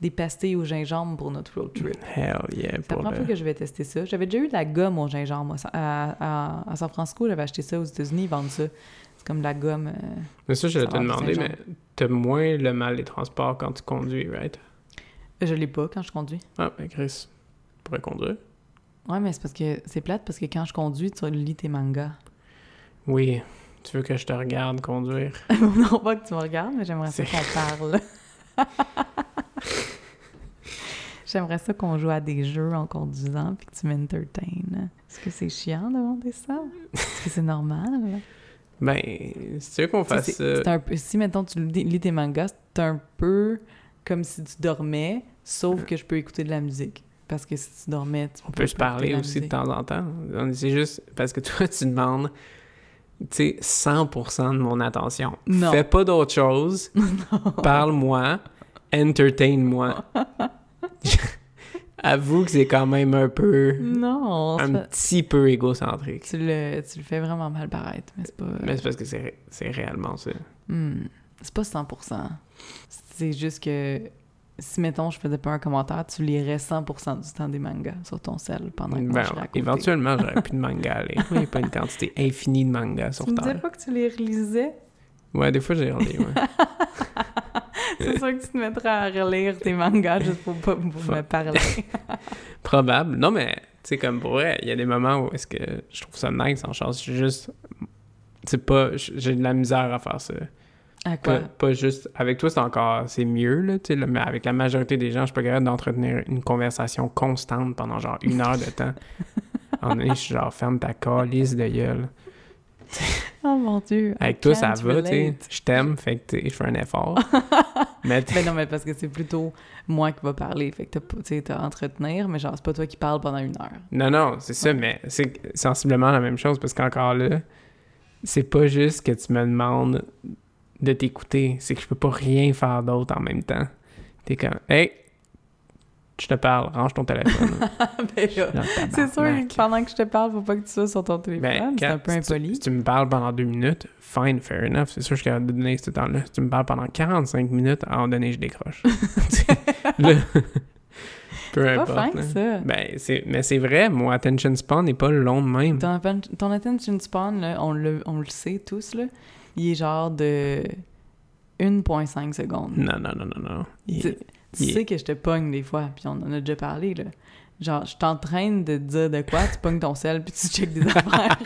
des pastilles au gingembre pour notre road trip. Hell yeah. C'est la première le- fois que je vais tester ça. J'avais déjà eu de la gomme au gingembre à, à, à San Francisco. J'avais acheté ça aux États-Unis, ils vendent ça. C'est comme de la gomme. euh, Mais ça, je vais te demander, mais t'as moins le mal des transports quand tu conduis, right? Je l'ai pas quand je conduis. Ah, ben Chris, tu pourrais conduire. Ouais, mais c'est parce que c'est plate parce que quand je conduis, tu lis tes mangas. Oui, tu veux que je te regarde conduire? [LAUGHS] non pas que tu me regardes, mais j'aimerais ça qu'on parle. [LAUGHS] j'aimerais ça qu'on joue à des jeux en conduisant puis que tu m'entertaines. Est-ce que c'est chiant de demander ça? Est-ce que c'est normal? Ben, si tu veux qu'on fasse ça... un peu, si, mettons, tu lis lis tes mangas, c'est un peu comme si tu dormais, sauf que je peux écouter de la musique. Parce que si tu dormais, tu On peut se parler aussi de temps en temps. C'est juste parce que toi, tu demandes, tu sais, 100% de mon attention. Non. Fais pas d'autre chose. [LAUGHS] Parle-moi. Entertain-moi. [LAUGHS] Avoue que c'est quand même un peu... Non, un petit peu égocentrique. tu, le, tu le fais vraiment mal paraître, mais c'est pas... Mais c'est parce que c'est ré- c'est réellement ça. Hmm, c'est pas 100%. C'est juste que si, mettons, je faisais pas un commentaire, tu lirais 100% du temps des mangas sur ton sel pendant que moi, Ben, je à côté. éventuellement, j'aurais plus de manga à lire. Il n'y a pas une quantité infinie de mangas sur Tu me disais Terre. pas que tu les relisais? Ouais, des fois, j'ai relu, ouais. [LAUGHS] C'est sûr que tu te mettrais à relire tes mangas juste pour pas pour me [LAUGHS] parler. [LAUGHS] Probable. Non, mais, tu sais, comme pour vrai, il y a des moments où est-ce que je trouve ça nice en chance. Je suis juste... C'est pas... J'ai de la misère à faire ça. À quoi? Pas, pas juste... Avec toi, c'est encore... C'est mieux, là, tu sais, mais avec la majorité des gens, je suis pas capable d'entretenir une conversation constante pendant genre une heure de temps. [LAUGHS] En je suis genre, ferme ta calice de gueule. Oh mon Dieu. Avec toi, ça va, tu sais. Je t'aime, fait que je fais un effort. [LAUGHS] mais Ben non, mais parce que c'est plutôt moi qui va parler. Fait que tu t'as entretenir, mais genre, c'est pas toi qui parles pendant une heure. non, non, c'est ça, mais c'est sensiblement la même chose parce qu'encore là, c'est pas juste que tu me demandes de t'écouter, c'est que je peux pas rien faire d'autre en même temps. T'es comme, hey, je te parle, range ton téléphone. [LAUGHS] ben c'est sûr que pendant que je te parle, faut pas que tu sois sur ton téléphone. Ben, c'est un peu si tu- impoli. Si tu me parles pendant deux minutes, fine, fair enough. C'est sûr que je suis capable de donner ce temps-là. Si tu me parles pendant 45 minutes, à un moment donné, je décroche. [LAUGHS] Là, [LAUGHS] peu Pas importe. fin, là. ça. Ben, c'est, mais c'est vrai, mon attention span n'est pas long de même. Ton, atten- ton attention span, là, on, le, on le sait tous, là, il est genre de 1,5 secondes. Non, non, non, non, non. Il- Tu, tu il- sais que je te pogne des fois, puis on en a déjà parlé, là. Genre, je t'entraîne de te dire de quoi, tu pognes ton sel, puis tu checkes des [LAUGHS] affaires.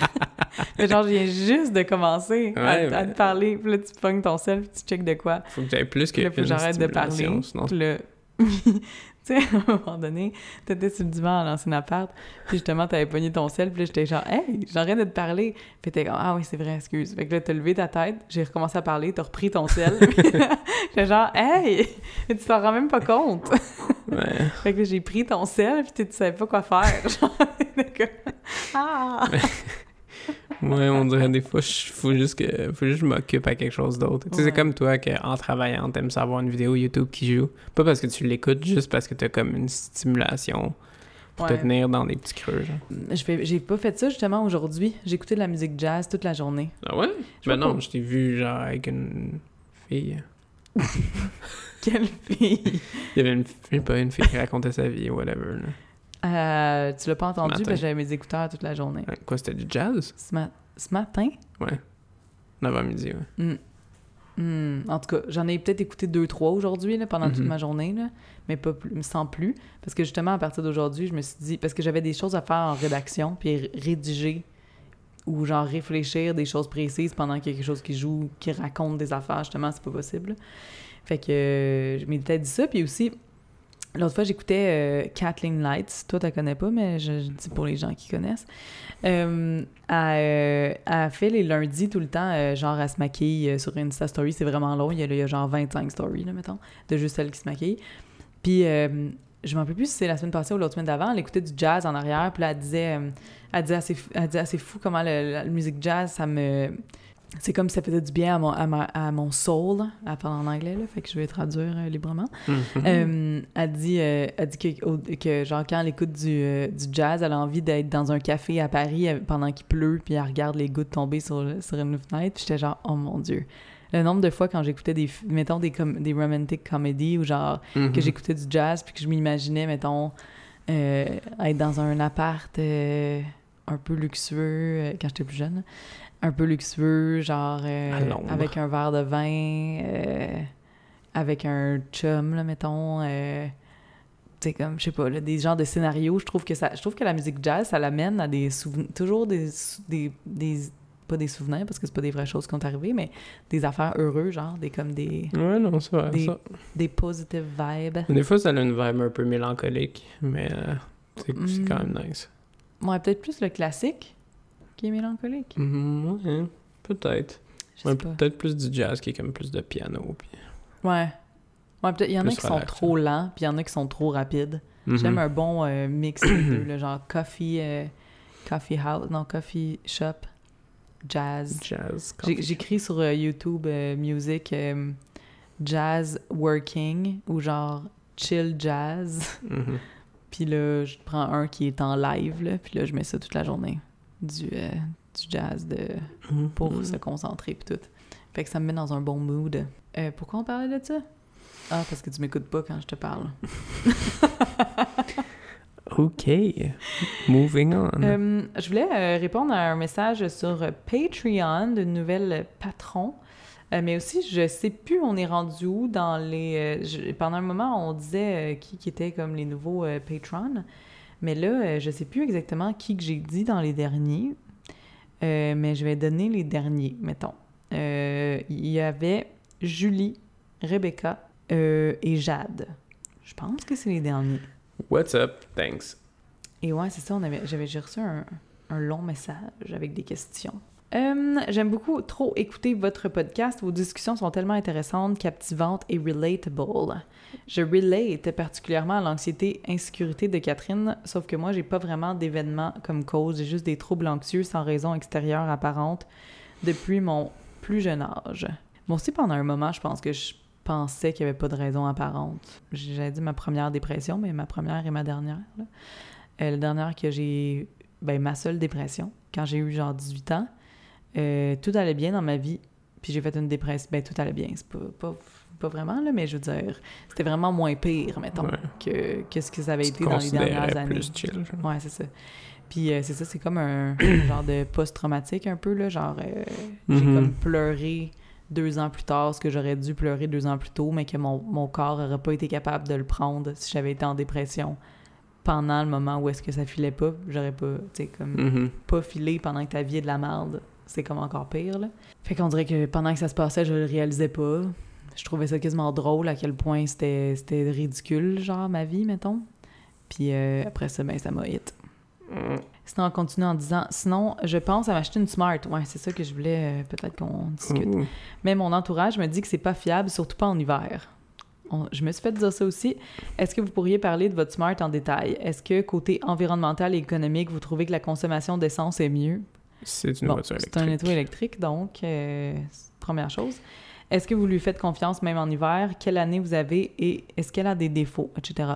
mais genre, je viens juste de commencer à, Ouais, à mais- te parler, puis là, tu pognes ton sel, puis tu checkes de quoi. Faut que j'aille plus que Puis là, faut que une j'arrête de parler. Sinon, Puis là, [LAUGHS] tu sais, [LAUGHS] à un moment donné, t'étais sur le divan à l'ancien appart, puis justement, t'avais pogné ton sel, puis là, j'étais genre, hey, j'arrête de te parler. Puis t'es comme, ah oui, c'est vrai, excuse. Fait que là, t'as levé ta tête, j'ai recommencé à parler, t'as repris ton sel. [LAUGHS] j'étais genre, hey, tu t'en rends même pas compte. ouais. [LAUGHS] fait que là, j'ai pris ton sel, puis tu tu savais pas quoi faire. Genre, ah! Ouais, on dirait des fois, il faut juste que, faut juste que je m'occupe à quelque chose d'autre. Tu sais, Ouais. c'est comme toi qu'en travaillant, t'aimes savoir une vidéo YouTube qui joue. Pas parce que tu l'écoutes, juste parce que t'as comme une stimulation pour te tenir dans des petits creux. J'ai pas fait ça justement aujourd'hui. J'ai écouté de la musique jazz toute la journée. Ah ouais? Je Ben pas. non, je t'ai vu genre avec une fille. [LAUGHS] Quelle fille! Il y avait une, je sais pas, une fille qui racontait sa vie, whatever. Là. Euh, tu l'as pas entendu que j'avais mes écouteurs toute la journée. Ouais, Quoi, c'était du jazz? Ce, ma- ce matin? Ouais. 9h midi, ouais. Hmm. Hmm, En tout cas, j'en ai peut-être écouté deux, trois aujourd'hui, pendant toute Mhm. ma journée, là, mais pas plus, sans plus. Parce que justement, à partir d'aujourd'hui, je me suis dit... Parce que j'avais des choses à faire en rédaction, puis rédiger ou genre réfléchir des choses précises pendant qu'il y a quelque chose qui joue, qui raconte des affaires, justement, c'est pas possible. Fait que euh, je m'étais dit ça, puis aussi... L'autre fois, j'écoutais euh, Kathleen Lights. Toi, tu connais pas, mais je, dis pour les gens qui connaissent. Euh, elle, euh, elle fait les lundis tout le temps, genre, elle se maquille sur Insta Story. C'est vraiment long. Il y, a, il genre 25 stories, là, mettons, de juste elle qui se maquille. Puis, je m'en rappelle plus si c'est la semaine passée ou l'autre semaine d'avant. Elle écoutait du jazz en arrière. Puis là, elle disait, elle disait, assez, elle disait fou comment le- la, musique jazz, ça me. C'est comme si ça faisait du bien à mon, à ma- à mon soul. Elle parle en anglais, là, fait que je vais traduire euh, librement. Mhm. Euh, elle dit, euh, elle dit que, au- que, genre, quand elle écoute du, euh, du jazz, elle a envie d'être dans un café à Paris pendant qu'il pleut, puis elle regarde les gouttes tomber sur, sur une fenêtre. Puis j'étais genre, oh mon Dieu. Le nombre de fois quand j'écoutais des, mettons, des, com- des romantic comedies ou genre, Mhm. que j'écoutais du jazz, puis que je m'imaginais, mettons, être dans un appart un peu luxueux, quand j'étais plus jeune, un peu luxueux, genre euh, avec un verre de vin, euh, avec un chum, là, mettons. euh, tu sais, comme, je sais pas, là, des genres de scénarios. Je trouve que ça, je trouve que la musique jazz, ça l'amène à des souvenirs, toujours des, des, des, pas des souvenirs, parce que c'est pas des vraies choses qui sont arrivées, mais des affaires heureuses, genre, des, comme des, Ouais, non, c'est vrai, des- ça. des positive vibes. Des fois, ça a une vibe un peu mélancolique, mais euh, c'est c'est quand Mm. même nice. Ouais, peut-être plus le classique qui est mélancolique. Mhm, ouais, peut-être. Je Ouais, peut-être plus du jazz qui est comme plus de piano. Puis... Ouais. Ouais, peut-être. Il y en a qui sont trop lents, puis il y en a qui sont trop rapides. Mhm. J'aime un bon euh, mix des deux, [CLEARS THROAT] le genre coffee, euh, coffee house, non, coffee shop, jazz. Jazz. J'écris sur euh, YouTube Music Jazz Working ou genre Chill Jazz. Mhm. Puis là, je prends un qui est en live, là, puis là, je mets ça toute la journée. Du, euh, du jazz de, Mhm. pour se concentrer puis tout. Fait que ça me met dans un bon mood. Euh, pourquoi on parlait de ça? Ah, parce que tu m'écoutes pas quand je te parle. [LAUGHS] OK. Moving on. Euh, je voulais répondre à un message sur Patreon d'une nouvelle patron. Euh, mais aussi, je sais plus on est rendu où dans les... euh, je- pendant un moment, on disait euh, qui, qui était comme les nouveaux patrons. Mais là, euh, je sais plus exactement qui que j'ai dit dans les derniers. Euh, mais je vais donner les derniers, mettons. Euh, Il y avait Julie, Rebecca euh, et Jade. Je pense que c'est les derniers. What's up? Thanks. Et ouais, c'est ça, on avait, j'avais, j'ai reçu un, un long message avec des questions. Euh, j'aime beaucoup trop écouter votre podcast. Vos discussions sont tellement intéressantes, captivantes et relatable. Je relate particulièrement à l'anxiété, insécurité de Catherine, sauf que moi, j'ai pas vraiment d'événements comme cause. J'ai juste des troubles anxieux sans raison extérieure apparente depuis mon plus jeune âge. Bon, aussi, pendant un moment, je pense que je pensais qu'il n'y avait pas de raison apparente. J'ai dit ma première dépression, mais ma première et ma dernière. Euh, la dernière que j'ai... Ben, ma seule dépression, quand j'ai eu genre 18 ans, euh, tout allait bien dans ma vie. Puis j'ai fait une dépression. Ben, tout allait bien. C'est pas, pas, pas vraiment, là, mais je veux dire, c'était vraiment moins pire, mettons, Ouais. que, que ce que ça avait Tu été dans les dernières années. plus chill. genre. Ouais, c'est ça. Puis euh, c'est ça, c'est comme un, un [CLEARS THROAT] genre de post-traumatique un peu, là. Genre, euh, j'ai Mhm. comme pleuré deux ans plus tard, ce que j'aurais dû pleurer deux ans plus tôt, mais que mon, mon corps n'aurait pas été capable de le prendre si j'avais été en dépression pendant le moment où est-ce que ça filait pas. J'aurais pas, tu sais, comme Mhm. pas filé pendant que ta vie est de la merde. C'est comme encore pire, là. Fait qu'on dirait que pendant que ça se passait, je le réalisais pas. Je trouvais ça quasiment drôle à quel point c'était ridicule, genre, ma vie, mettons. Puis euh, après ça, ben, ça m'a hit. Mm. Sinon, on continue en disant Sinon, je pense à m'acheter une Smart. Ouais, c'est ça que je voulais euh, peut-être qu'on discute. Ouh. Mais mon entourage me dit que c'est pas fiable, surtout pas en hiver. On- je me suis fait dire ça aussi. Est-ce que vous pourriez parler de votre Smart en détail? Est-ce que côté environnemental et économique, vous trouvez que la consommation d'essence est mieux? C'est une Bon, voiture c'est un électrique. auto électrique, donc, euh, première chose. Est-ce que vous lui faites confiance même en hiver? Quelle année vous avez et est-ce qu'elle a des défauts, etc.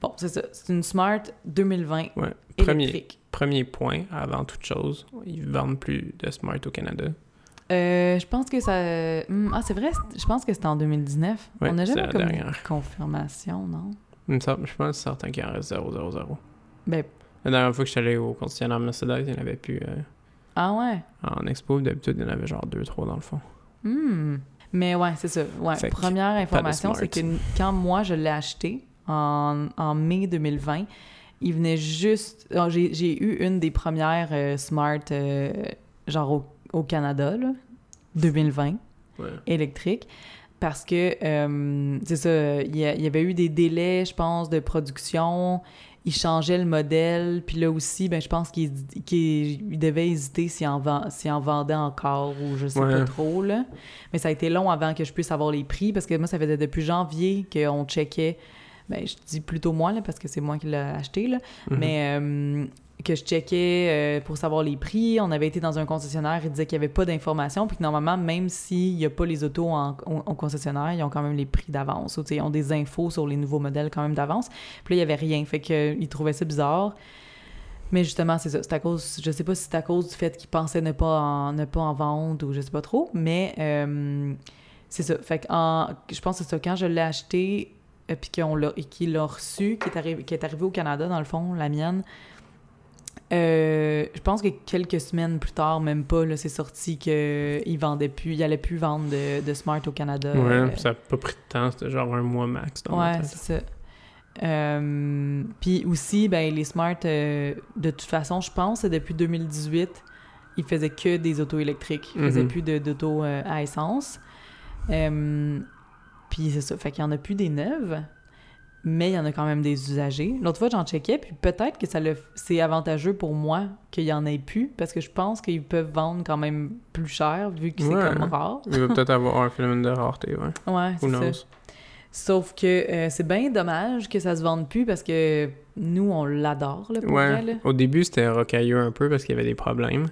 Bon, c'est ça. C'est une Smart 2020 Ouais. Premier, électrique. premier point, avant toute chose, ils vendent plus de Smart au Canada. Euh, je pense que ça... Hmm, ah, c'est vrai, je pense que c'était en 2019. Ouais, On n'a jamais comme dernière. confirmation, non? Je pense que c'est certain qu'il en reste 000. Ben, La dernière fois que je suis allé au concessionnaire Mercedes, il n'y en avait plus euh, ah ouais? en expo. D'habitude, il y en avait genre 2-3 dans le fond. Hmm. Mais ouais, c'est ça. Ouais. Fait Première information, c'est que quand moi, je l'ai acheté en, en mai 2020, il venait juste... ah, J'ai eu une des premières euh, Smart, euh, genre au, au Canada, là, 2020 Ouais. électrique parce que euh, c'est ça, il y, a- il y avait eu des délais, je pense, de production. Ils changeaient le modèle, puis là aussi, ben je pense ils devaient hésiter s'ils en, vend- en vendaient encore ou je sais Ouais. pas trop là. Mais ça a été long avant que je puisse avoir les prix parce que moi ça faisait depuis janvier qu'on checkait. Ben je dis plutôt moi là parce que c'est moi qui l'ai acheté là, Mhm. mais euh, que je checkais euh, pour savoir les prix. On avait été dans un concessionnaire, il disait qu'il n'y avait pas d'informations, puis que normalement, même s'il n'y a pas les autos en, concessionnaire, ils ont quand même les prix d'avance. Ou, Ils ont des infos sur les nouveaux modèles quand même d'avance. Puis là, il n'y avait rien. Fait qu'ils trouvaient ça bizarre. Mais justement, c'est ça. C'est à cause, je sais pas si c'est à cause du fait qu'ils pensaient ne pas en, ne pas en vendre ou je sais pas trop, mais euh, c'est ça. Fait que je pense que c'est ça. Quand je l'ai acheté, euh, puis qu'on l'a, et qu'il l'a reçu, qui est, arrivé, qui est arrivé au Canada, dans le fond, la mienne, euh, je pense que quelques semaines plus tard, même pas, c'est sorti qu'il vendait plus, il allait plus vendre de, de Smart au Canada. Ouais, Euh, ça a pas pris de temps, c'était genre un mois max. Dans Ouais, c'est ça. Euh, Puis aussi, ben, les Smart, de toute façon, je pense, que depuis 2018, ils faisaient que des autos électriques. Ils faisaient Mhm. plus de- d'autos à essence. Puis c'est ça. Fait qu'il y en a plus des neuves, mais il y en a quand même des usagers. L'autre fois, j'en checkais, puis peut-être que ça le... c'est avantageux pour moi qu'il y en ait plus, parce que je pense qu'ils peuvent vendre quand même plus cher, vu que c'est comme rare. Il va peut-être avoir un phénomène de rareté, ouais. [LAUGHS] Ouais, c'est ça. Sauf que euh, c'est bien dommage que ça se vende plus parce que nous, on l'adore, là, pour Ouais. vrai, là. Au début, c'était rocailleux un peu parce qu'il y avait des problèmes.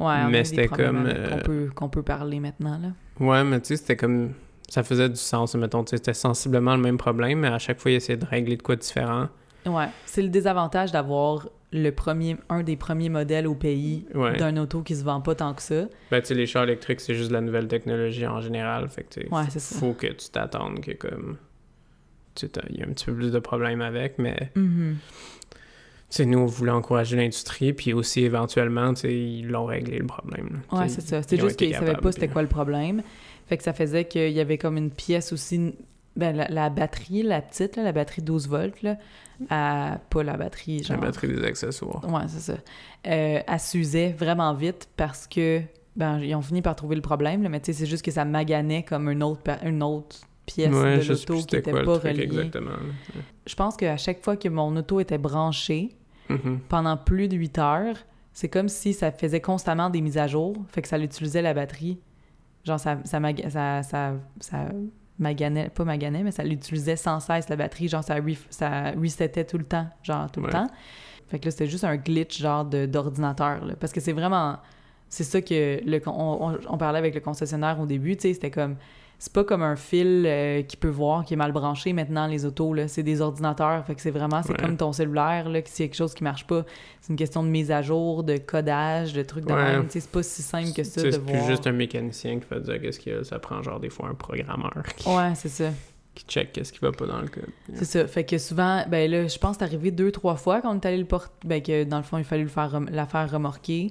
Ouais, on Mais c'était comme, euh, Qu'on peut, qu'on peut parler maintenant, là. Ouais, mais tu sais, c'était comme. Ça faisait du sens, mettons. C'était sensiblement le même problème, mais à chaque fois, il essayait de régler de quoi de différent. Ouais. C'est le désavantage d'avoir le premier, un des premiers modèles au pays Ouais. d'un auto qui se vend pas tant que ça. Ben, tu sais, les chars électriques, c'est juste la nouvelle technologie en général. Fait que, Ouais, c'est ça. faut que tu t'attendes que, comme. Tu il y a un petit peu plus de problèmes avec, mais. Tu sais, nous, on voulait encourager l'industrie, puis aussi, éventuellement, tu sais, ils l'ont réglé le problème. là. Ouais, c'est ça. C'est juste qu'ils savaient capables, pas c'était quoi le problème. Fait que ça faisait qu'il y avait comme une pièce aussi... Ben, la, la batterie, la petite, là, la batterie 12 volts, là, à- pas la batterie, La genre... batterie des accessoires. Ouais, c'est ça. Euh, elle s'usait vraiment vite parce que, ben, ils ont fini par trouver le problème, là, mais tu sais, c'est juste que ça maganait comme une autre, une autre pièce ouais, de l'auto qui c'était était quoi le pas reliée. exactement. Je pense qu'à chaque fois que mon auto était branchée, Mhm. pendant plus de 8 heures, c'est comme si ça faisait constamment des mises à jour, fait que ça utilisait la batterie. Genre, ça, ça, ça, ça, ça maganait, pas maganait, mais ça l'utilisait sans cesse, la batterie. Genre, ça, ref- ça resetait tout le temps, genre, tout le temps. Fait que là, c'était juste un glitch, genre, d'ordinateur. Parce que c'est vraiment... C'est ça que... Le, on, on- on parlait avec le concessionnaire au début, tu sais, c'était comme... C'est pas comme un fil euh, qui peut voir qui est mal branché maintenant, les autos, là. C'est des ordinateurs. Fait que c'est vraiment... C'est Ouais. comme ton cellulaire, là, que s'il y a quelque chose qui marche pas, c'est une question de mise à jour, de codage, de trucs de Ouais. même. C'est pas si simple que ça C'est plus voir. juste un mécanicien qui fait dire qu'est-ce qu'il y a. Ça prend genre des fois un programmeur qui, Ouais, c'est ça. qui check qu'est-ce qui va pas dans le code. C'est ça. Fait que souvent, ben là, je pense que c'est arrivé deux, trois fois quand on est allé le porter, ben que dans le fond, il fallait le faire la faire remorquer.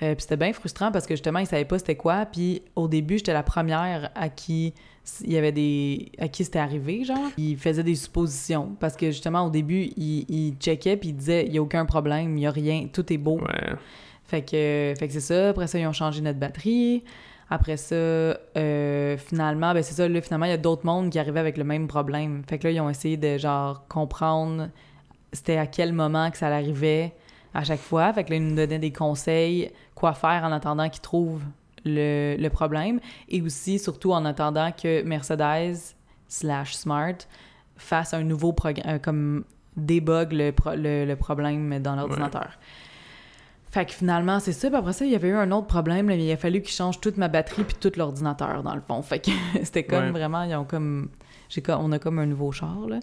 Euh, puis c'était bien frustrant parce que justement, ils savaient pas c'était quoi. Puis au début, j'étais la première à qui il y avait des... à qui c'était arrivé, genre. Ils faisaient des suppositions parce que justement, au début, ils, checkaient puis ils disaient « Il y a aucun problème, il y a rien, tout est beau. Ouais. Fait que, fait que c'est ça. Après ça, ils ont changé notre batterie. Après ça, euh, finalement, ben c'est ça, là, finalement, il y a d'autres mondes qui arrivaient avec le même problème. Fait que là, ils ont essayé de, genre, comprendre c'était à quel moment que ça arrivait à chaque fois. Fait que là, ils nous donnaient des conseils, quoi faire en attendant qu'ils trouvent le, le problème. Et aussi, surtout, en attendant que Mercedes slash Smart fasse un nouveau programme, comme débug le, pro- le, le problème dans l'ordinateur. Fait que finalement, c'est ça. Puis après ça, il y avait eu un autre problème. là, mais il a fallu qu'ils changent toute ma batterie puis tout l'ordinateur, dans le fond. Fait que [LAUGHS] c'était comme Ouais. vraiment... Ils ont comme... J'ai comme... On a comme un nouveau char, là.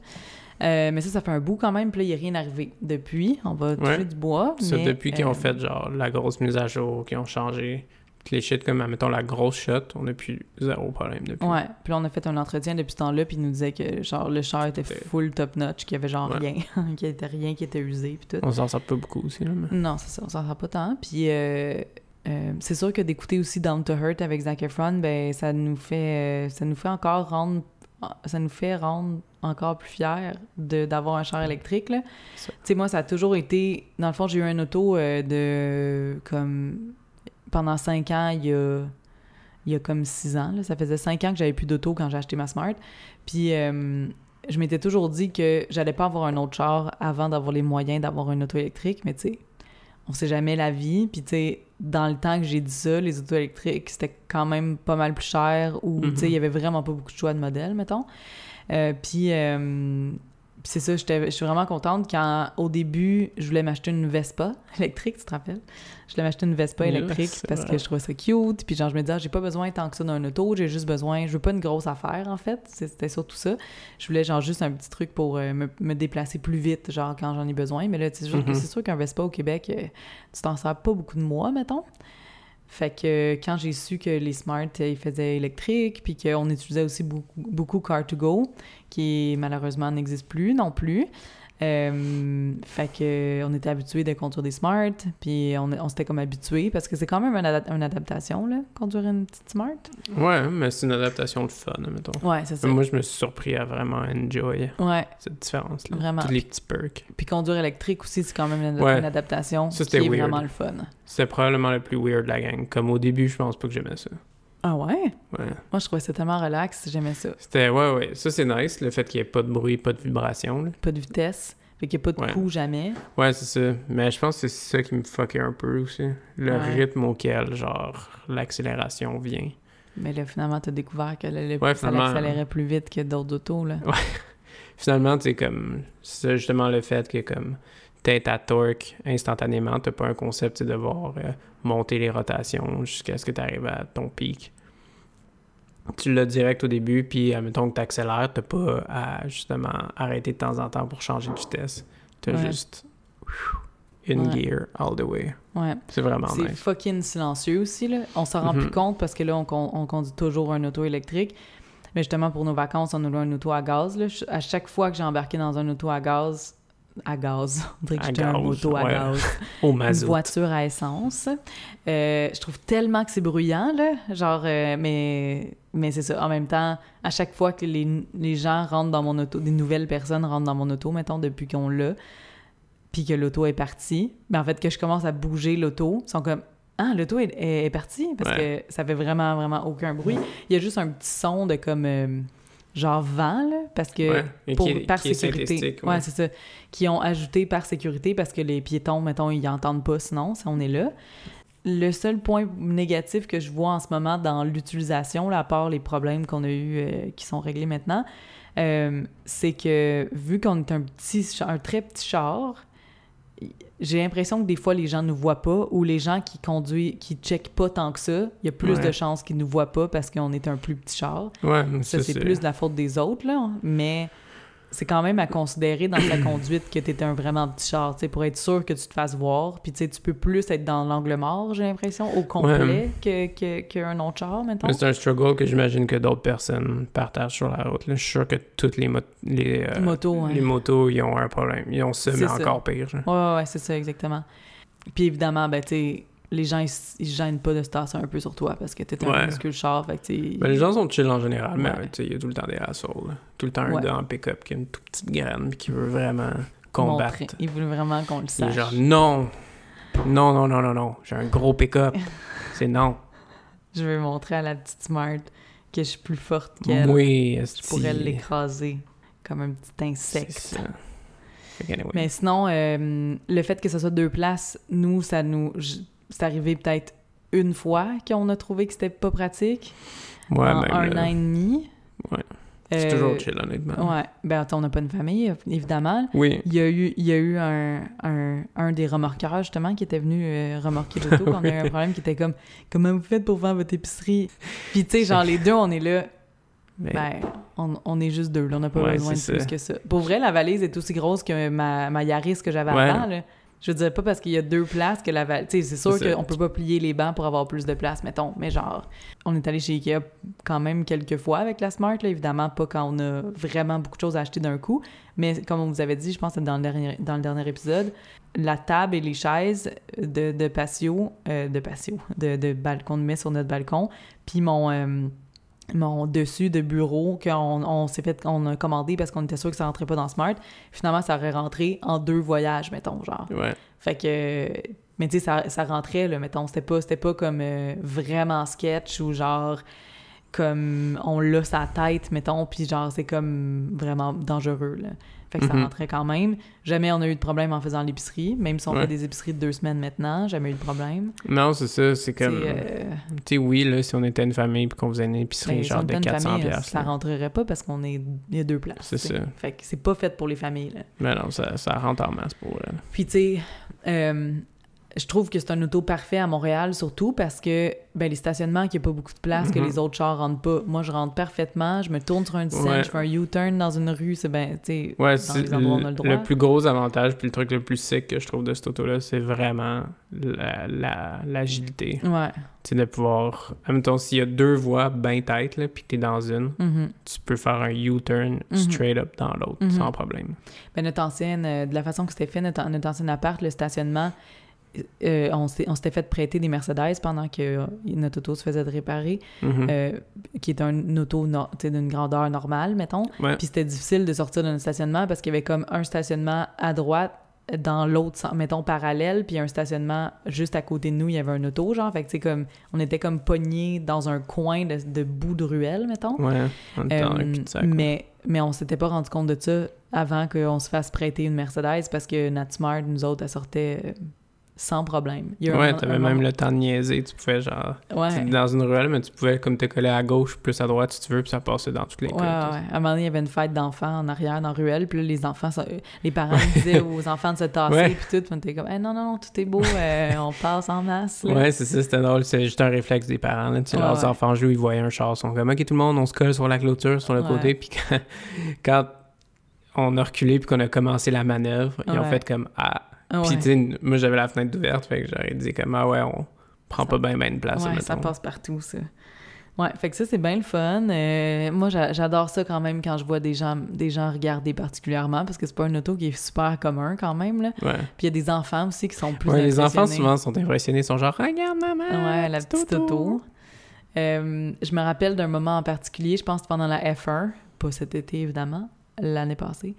Euh, mais ça, ça fait un bout quand même. Puis là, il n'y a rien arrivé depuis. On va toucher Ouais. du bois. Ça, mais, depuis qu'ils euh, ont fait genre la grosse mise à jour, qu'ils ont changé toutes les shit comme, mettons, la grosse shot, on a plus zéro problème depuis. Ouais. Puis là, on a fait un entretien depuis ce temps-là. Puis ils nous disaient que, genre, le char était full top-notch, qu'il y avait genre Ouais. rien. [LAUGHS] qu'il n'y avait rien qui était usé puis tout. On s'en sort pas beaucoup aussi, là. Mais... Non, c'est ça, on s'en sort pas tant. Puis, euh, euh, c'est sûr que d'écouter aussi Down to Hurt avec Zac Efron, ben ça nous fait euh, ça nous fait encore rendre ça nous fait rendre encore plus fiers d'avoir un char électrique. Tu sais moi ça a toujours été dans le fond j'ai eu un auto euh, de comme pendant cinq ans il y a il y a comme six ans là. ça faisait cinq ans que j'avais plus d'auto quand j'ai acheté ma Smart puis euh, je m'étais toujours dit que j'allais pas avoir un autre char avant d'avoir les moyens d'avoir une auto électrique mais tu sais on sait jamais la vie. Puis, tu sais, dans le temps que j'ai dit ça, les autos électriques, c'était quand même pas mal plus cher ou, tu sais, il y avait vraiment pas beaucoup de choix de modèles, mettons. Euh, puis, euh, puis c'est ça, je suis vraiment contente quand, au début, je voulais m'acheter une Vespa [LAUGHS] électrique, tu te rappelles? Je voulais m'acheter une Vespa électrique c'est parce vrai. que je trouvais ça cute. Puis, genre, je me disais, ah, j'ai pas besoin tant que ça d'un auto, j'ai juste besoin, je veux pas une grosse affaire, en fait. C'est- C'était surtout ça. Je voulais, genre, juste un petit truc pour euh, me, me déplacer plus vite, genre, quand j'en ai besoin. Mais là, tu sais, Mhm. c'est sûr qu'un Vespa au Québec, euh, tu t'en sers pas beaucoup de mois, mettons. Fait que quand j'ai su que les Smart, euh, ils faisaient électrique, puis qu'on utilisait aussi beaucoup, beaucoup Car2Go, qui malheureusement n'existe plus non plus. Euh, fait que on était habitués de conduire des Smart, puis on, on s'était comme habitués, parce que c'est quand même une, ada- une adaptation, là, conduire une petite Smart. Ouais, mais c'est une adaptation de fun, mettons. Ouais, c'est ça. Moi, je me suis surpris à vraiment enjoy Ouais, cette différence-là. Vraiment. Tous les petits perks. puis conduire électrique aussi, c'est quand même une, Ouais. une adaptation Ça, qui est weird. vraiment le fun. C'était probablement le plus weird de la gang. Comme au début, je pense pas que j'aimais ça. Ah ouais? Ouais. Moi, je trouvais ça tellement relax, j'aimais ça. C'était, ouais, ouais. Ça, c'est nice, le fait qu'il n'y ait pas de bruit, pas de vibration. là. Pas de vitesse, fait qu'il n'y a pas de Ouais. coup jamais. Ouais, c'est ça. Mais je pense que c'est ça qui me fuckait un peu aussi. Le Ouais. rythme auquel, genre, l'accélération vient. Mais là, finalement, t'as découvert que le, le- Ouais, ça finalement. accélérait plus vite que d'autres autos, là. [LAUGHS] Finalement, sais, comme, c'est justement le fait que, comme, t'es à torque instantanément, t'as pas un concept tu de devoir euh, monter les rotations jusqu'à ce que tu arrives à ton pic. Tu l'as direct au début, puis admettons que t'accélères, t'as pas à justement arrêter de temps en temps pour changer de vitesse. T'as Ouais. juste in Ouais. gear all the way. Ouais. C'est vraiment C'est nice. fucking silencieux aussi, là. On s'en rend plus compte parce que là, on, con- on conduit toujours un auto électrique. Mais justement, pour nos vacances, on a loué un auto à gaz, là. À chaque fois que j'ai embarqué dans un auto à gaz... À gaz. [LAUGHS] On dirait que j'étais un moto à ouais. gaz. [LAUGHS] Au une mazout. voiture à essence. Euh, je trouve tellement que c'est bruyant, là. Genre, euh, mais, mais c'est ça. En même temps, à chaque fois que les, les gens rentrent dans mon auto, des nouvelles personnes rentrent dans mon auto, mettons, depuis qu'on l'a, puis que l'auto est partie, ben en fait, que je commence à bouger l'auto, ils sont comme ah, l'auto est, est, est partie parce que ça fait vraiment, vraiment aucun bruit. Il y a juste un petit son de comme euh, genre vent, là, parce que Ouais, pour, qui par qui sécurité. ouais, ouais. c'est ça. Qui ont ajouté par sécurité parce que les piétons, mettons, ils entendent pas sinon, si on est là. Le seul point négatif que je vois en ce moment dans l'utilisation, à part les problèmes qu'on a eus euh, qui sont réglés maintenant, euh, c'est que vu qu'on est un petit, un très petit char, j'ai l'impression que des fois les gens nous voient pas ou les gens qui conduisent, qui checkent pas tant que ça, il y a plus Ouais. de chances qu'ils nous voient pas parce qu'on est un plus petit char. Ouais, Ça, c'est plus de la faute des autres, là. Mais c'est quand même à considérer dans ta conduite que t'es un vraiment petit char, tu sais, pour être sûr que tu te fasses voir. Puis, tu sais, tu peux plus être dans l'angle mort, j'ai l'impression, au complet que, que, qu'un autre char. Mais c'est un struggle que j'imagine que d'autres personnes partagent sur la route. là. Je suis sûr que toutes les, mot- les, euh, Moto, ouais. les motos, ils ont un problème. Ils ont ça, mais ça. encore pire. genre. Ouais, ouais, ouais, c'est ça, exactement. Puis évidemment, ben, tu sais, les gens, ils, ils gênent pas de se tasser un peu sur toi parce que t'es un Ouais. minuscule char, fait que. Ben, les gens sont chill en général, mais Ouais. il y a tout le temps des assholes. là. Tout le temps un Ouais. gars en pick-up qui a une toute petite graine puis qui veut vraiment combattre. montrer. Ils veulent vraiment qu'on le Il sache. genre, non! Non, non, non, non, non. J'ai un gros pick-up. [LAUGHS] c'est non. Je veux montrer à la petite Smart que je suis plus forte qu'elle. Oui, Je pourrais l'écraser comme un petit insecte. Mais sinon, euh, le fait que ce soit deux places, nous, ça nous. C'est arrivé peut-être une fois qu'on a trouvé que c'était pas pratique. ouais, en même, un là, an et demi. Ouais. C'est Euh, toujours chill, honnêtement. Ouais. Ben, attends, on n'a pas une famille, évidemment. Oui. Il y a eu, il y a eu un, un, un des remorqueurs, justement, qui était venu euh, remorquer l'auto quand on a eu un [LAUGHS] problème qui était comme « Comment vous faites pour faire votre épicerie? » Puis, tu sais, genre, les deux, on est là... Ben, on, on est juste deux, là, on n'a pas Ouais, besoin de plus que ça. Pour vrai, la valise est aussi grosse que ma, ma Yaris que j'avais Ouais. avant, là. Je veux dire, pas parce qu'il y a deux places que la valise... Tu sais, c'est sûr qu'on peut pas plier les bancs pour avoir plus de place, mettons. Mais genre, on est allé chez Ikea quand même quelques fois avec la Smart, là. Évidemment, pas quand on a vraiment beaucoup de choses à acheter d'un coup. Mais comme on vous avait dit, je pense que dans le dernier, dans le dernier épisode, la table et les chaises de, de patio, euh, de patio, de, de balcon de met sur notre balcon, puis mon... euh, mon dessus de bureau qu'on on s'est fait on a commandé parce qu'on était sûr que ça rentrait pas dans Smart. Finalement ça aurait rentré en deux voyages mettons genre. Ouais. fait que mais tu sais ça, ça rentrait là mettons. C'était pas c'était pas comme euh, vraiment sketch ou genre comme on l'a sa tête mettons puis genre c'est comme vraiment dangereux là fait que ça Mhm. rentrait quand même jamais on a eu de problème en faisant l'épicerie même si on Ouais. fait des épiceries de deux semaines maintenant jamais eu de problème Non, c'est ça, c'est comme... Euh, Tu sais, oui, là, si on était une famille puis qu'on faisait une épicerie Ben, genre de était une 400 famille, piastres, ça là. rentrerait pas parce qu'on est il y a deux places. C'est ça. Fait que c'est pas fait pour les familles. Là. Mais non, ça, ça rentre en masse pour... Puis tu sais, euh, je trouve que c'est un auto parfait à Montréal surtout parce que ben les stationnements qu'il n'y a pas beaucoup de place que Mhm. les autres chars rentrent pas. Moi je rentre parfaitement, je me tourne sur un dizaine, Ouais. je fais un U-turn dans une rue, c'est ben tu sais Ouais, dans c'est les endroits où on a le le, droit. le plus gros avantage puis le truc le plus sick que je trouve de cette auto-là, c'est vraiment la- la- l'agilité. Ouais. tu sais, de pouvoir... Admettons, s'il y a deux voies bien têtes, là, puis que t'es dans une, Mhm. tu peux faire un U-turn Mhm. straight up dans l'autre, sans problème. Ben, notre ancienne, euh, de la façon que c'était fait, notre, notre ancien appart, le stationnement, euh, on on s'était fait prêter des Mercedes pendant que euh, notre auto se faisait de réparer, Mhm. euh, qui est un auto no- d'une grandeur normale, mettons. Ouais. Puis c'était difficile de sortir de notre stationnement parce qu'il y avait comme un stationnement à droite dans l'autre, mettons, parallèle, puis un stationnement juste à côté de nous, il y avait un auto, genre. Fait que, tu comme, on était comme pognés dans un coin de, de bout de ruelle, mettons. Ouais, un ouais. mais, mais on s'était pas rendu compte de ça avant qu'on se fasse prêter une Mercedes parce que notre Smart, nous autres, elle sortait sans problème. Il y a Ouais, t'avais même le temps de niaiser, tu pouvais genre... Ouais. t'es dans une ruelle, mais tu pouvais comme te coller à gauche plus à droite si tu veux, puis ça passait dans toutes les Ouais, coins. ouais. À un moment donné, il y avait une fête d'enfants en arrière, dans la ruelle, puis là, les enfants, ça- les parents disaient aux enfants de se tasser, Ouais. puis tout, puis était comme, non, non, non, tout est beau, euh, [LAUGHS] on passe en masse. Ouais, c'est ça, c'était drôle. C'est juste un réflexe des parents. Là. Tu sais, leurs enfants jouent, ils voyaient un char. Ils sont comme, OK, tout le monde, on se colle sur la clôture, sur le côté. Puis [LAUGHS] quand, quand on a reculé puis qu'on a commencé la manœuvre, ils ont fait comme, ah. Ah Puis, ouais. tu sais, moi, j'avais la fenêtre ouverte, fait que j'aurais dit comme, ah ouais, on prend Ça- pas bien ben de place. Ouais, ça passe partout, ça. Ouais, fait que ça, c'est bien le fun. Euh, moi, j'a- j'adore ça quand même quand je vois des gens, des gens regarder particulièrement, parce que c'est pas un auto qui est super commun quand même, là. Ouais. Puis il y a des enfants aussi qui sont plus Ouais, les enfants, souvent, sont impressionnés. Ils sont genre, regarde, maman. Ouais, la petite auto. Euh, je me rappelle d'un moment en particulier, je pense pendant la F1, pas cet été évidemment, l'année passée.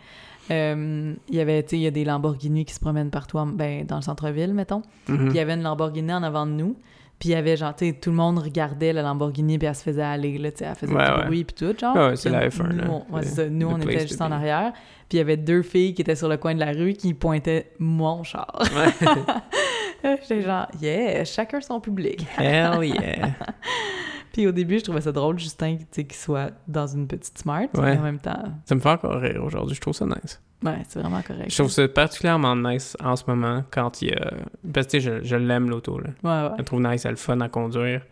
Euh, il y avait, tu sais, il y a des Lamborghini qui se promènent partout en- ben, dans le centre-ville, mettons. Mhm. Puis il y avait une Lamborghini en avant de nous. Puis il y avait genre, tu sais, tout le monde regardait la Lamborghini, puis elle se faisait aller, là, tu sais, elle faisait Ouais, du ouais. bruit, puis tout, genre. Ouais, c'est la F1, nous, on- ça. Nous, était juste en arrière. Puis il y avait deux filles qui étaient sur le coin de la rue qui pointaient mon char. [LAUGHS] J'étais genre, yeah, chacun son public. Hell yeah. [LAUGHS] Puis au début, je trouvais ça drôle, Justin, tu sais, qu'il soit dans une petite Smart. Ouais. Mais en même temps, Ça me fait encore rire aujourd'hui. Je trouve ça nice. ouais, c'est vraiment correct. Je trouve ça particulièrement nice en ce moment quand il y a. Parce que tu sais, je, je l'aime l'auto. Là. Ouais, ouais. Je la trouve nice, elle est le fun à conduire.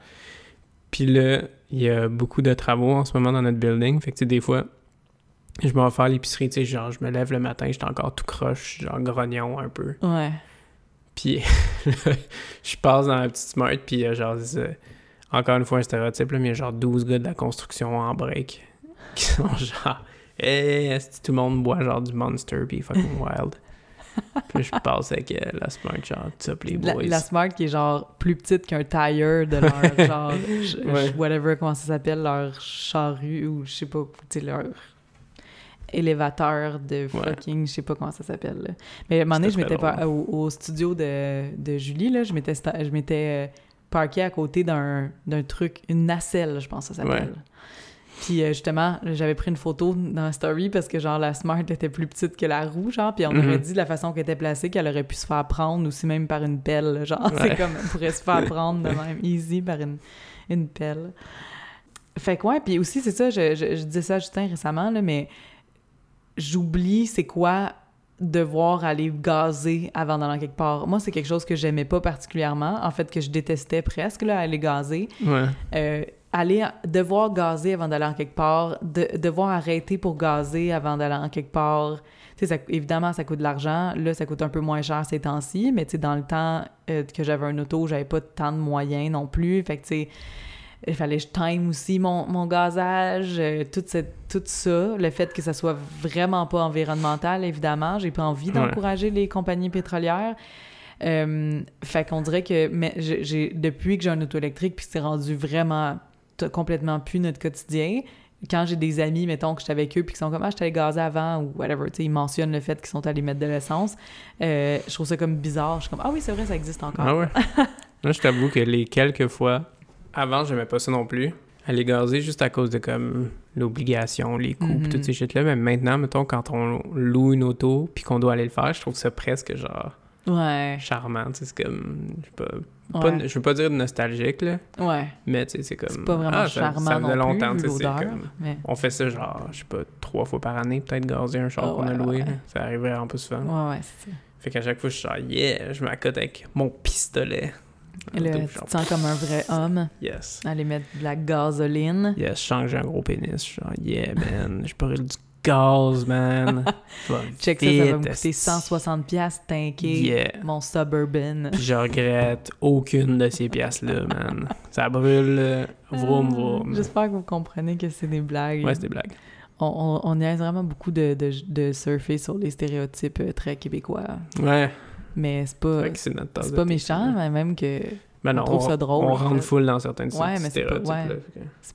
Puis là, il y a beaucoup de travaux en ce moment dans notre building. Fait que tu sais, des fois, je m'en vais faire l'épicerie, tu sais, genre, je me lève le matin, j'étais encore tout croche, genre grognon un peu. Ouais. Puis [LAUGHS] je passe dans la petite Smart, puis a genre, euh, encore une fois un stéréotype, là, mais il y a genre 12 gars de la construction en break [LAUGHS] qui sont genre, hey, est-ce que tout le monde boit genre du Monster, puis fucking [LAUGHS] wild? puis je passe avec euh, la Smart, genre, top les La, boys. la Smart qui est genre plus petite qu'un tire de leur [LAUGHS] genre, Ouais. whatever, comment ça s'appelle, leur charrue ou je sais pas, tu sais, leur élévateur de Ouais. fucking, je sais pas comment ça s'appelle. là. Mais à un moment donné, je m'étais pas au, au studio de, de Julie, là, je m'étais je m'étais parqué à côté d'un truc, une nacelle, je pense que ça s'appelle. Puis euh, justement, j'avais pris une photo dans la story parce que genre la Smart était plus petite que la roue, genre, puis on Mhm. aurait dit de la façon qu'elle était placée qu'elle aurait pu se faire prendre aussi même par une pelle, genre, [LAUGHS] Ouais. c'est comme elle pourrait se faire prendre de même [LAUGHS] easy par une, une pelle. Fait que ouais, puis aussi c'est ça, je, je, je disais ça à Justin récemment là, mais j'oublie c'est quoi devoir aller gazer avant d'aller quelque part. Moi, c'est quelque chose que j'aimais pas particulièrement, en fait que je détestais presque là, aller gazer. Ouais. Euh, aller, devoir gazer avant d'aller en quelque part, de, devoir arrêter pour gazer avant d'aller en quelque part. Tu sais, ça- évidemment, ça coûte de l'argent. Là, ça coûte un peu moins cher ces temps-ci, mais tu sais, dans le temps euh, que j'avais un auto, j'avais pas tant de moyens non plus. Fait que, tu sais, il fallait que je time aussi mon, mon gazage, euh, tout, cette, tout ça. Le fait que ça soit vraiment pas environnemental, évidemment. J'ai pas envie d'encourager les compagnies pétrolières. Euh, fait qu'on dirait que mais j'ai, depuis que j'ai un auto électrique puis c'est rendu vraiment complètement plus notre quotidien, quand j'ai des amis, mettons, que j'étais avec eux puis qui sont comme « Ah, je t'allais gazer avant » ou whatever, tu sais, ils mentionnent le fait qu'ils sont allés mettre de l'essence, euh, je trouve ça comme bizarre. Je suis comme « Ah oui, c'est vrai, ça existe encore. Ah ouais? [LAUGHS] Moi, je t'avoue que les quelques fois, avant, j'aimais pas ça non plus. Aller gazer juste à cause de comme l'obligation, les coûts, pis Mhm. toutes ces shit-là. Mais maintenant, mettons, quand on loue une auto puis qu'on doit aller le faire, je trouve ça presque genre Ouais, charmant. C'est comme. Je sais pas. ouais, je veux pas dire nostalgique, là, ouais. mais tu sais, c'est comme. C'est pas vraiment ah, ça- charmant ça, faisait longtemps, tu sais, c'est l'odeur, comme- mais... On fait ça genre, je sais pas, trois fois par année, peut-être gazer un char qu'on a loué. là. Ça arrive vraiment pas souvent. Ouais, ouais, c'est ça. Fait qu'à chaque fois, je suis genre, yeah, je m'accote avec mon pistolet. Auto, tu te sens comme un vrai homme, Yes. aller mettre de la gasoline. Yes, je sens que j'ai un gros pénis. Je suis genre, yeah, man, je brûle du gaz, man. [LAUGHS] Check ça, ça va me coûter esti. 160 pièces tanké Yeah. mon Suburban. Puis je regrette aucune de ces pièces-là, man. Ça brûle, euh, vroom, Ah, vroom. J'espère que vous comprenez que c'est des blagues. Ouais, c'est des blagues. on, on, on niaise vraiment beaucoup de, de, de surfer sur les stéréotypes euh, très québécois. Ouais, Mais c'est pas, c'est pas méchant, mais même que Ben on non, trouve ça drôle, On en rentre full dans certaines Ouais, c'est pas- ouais.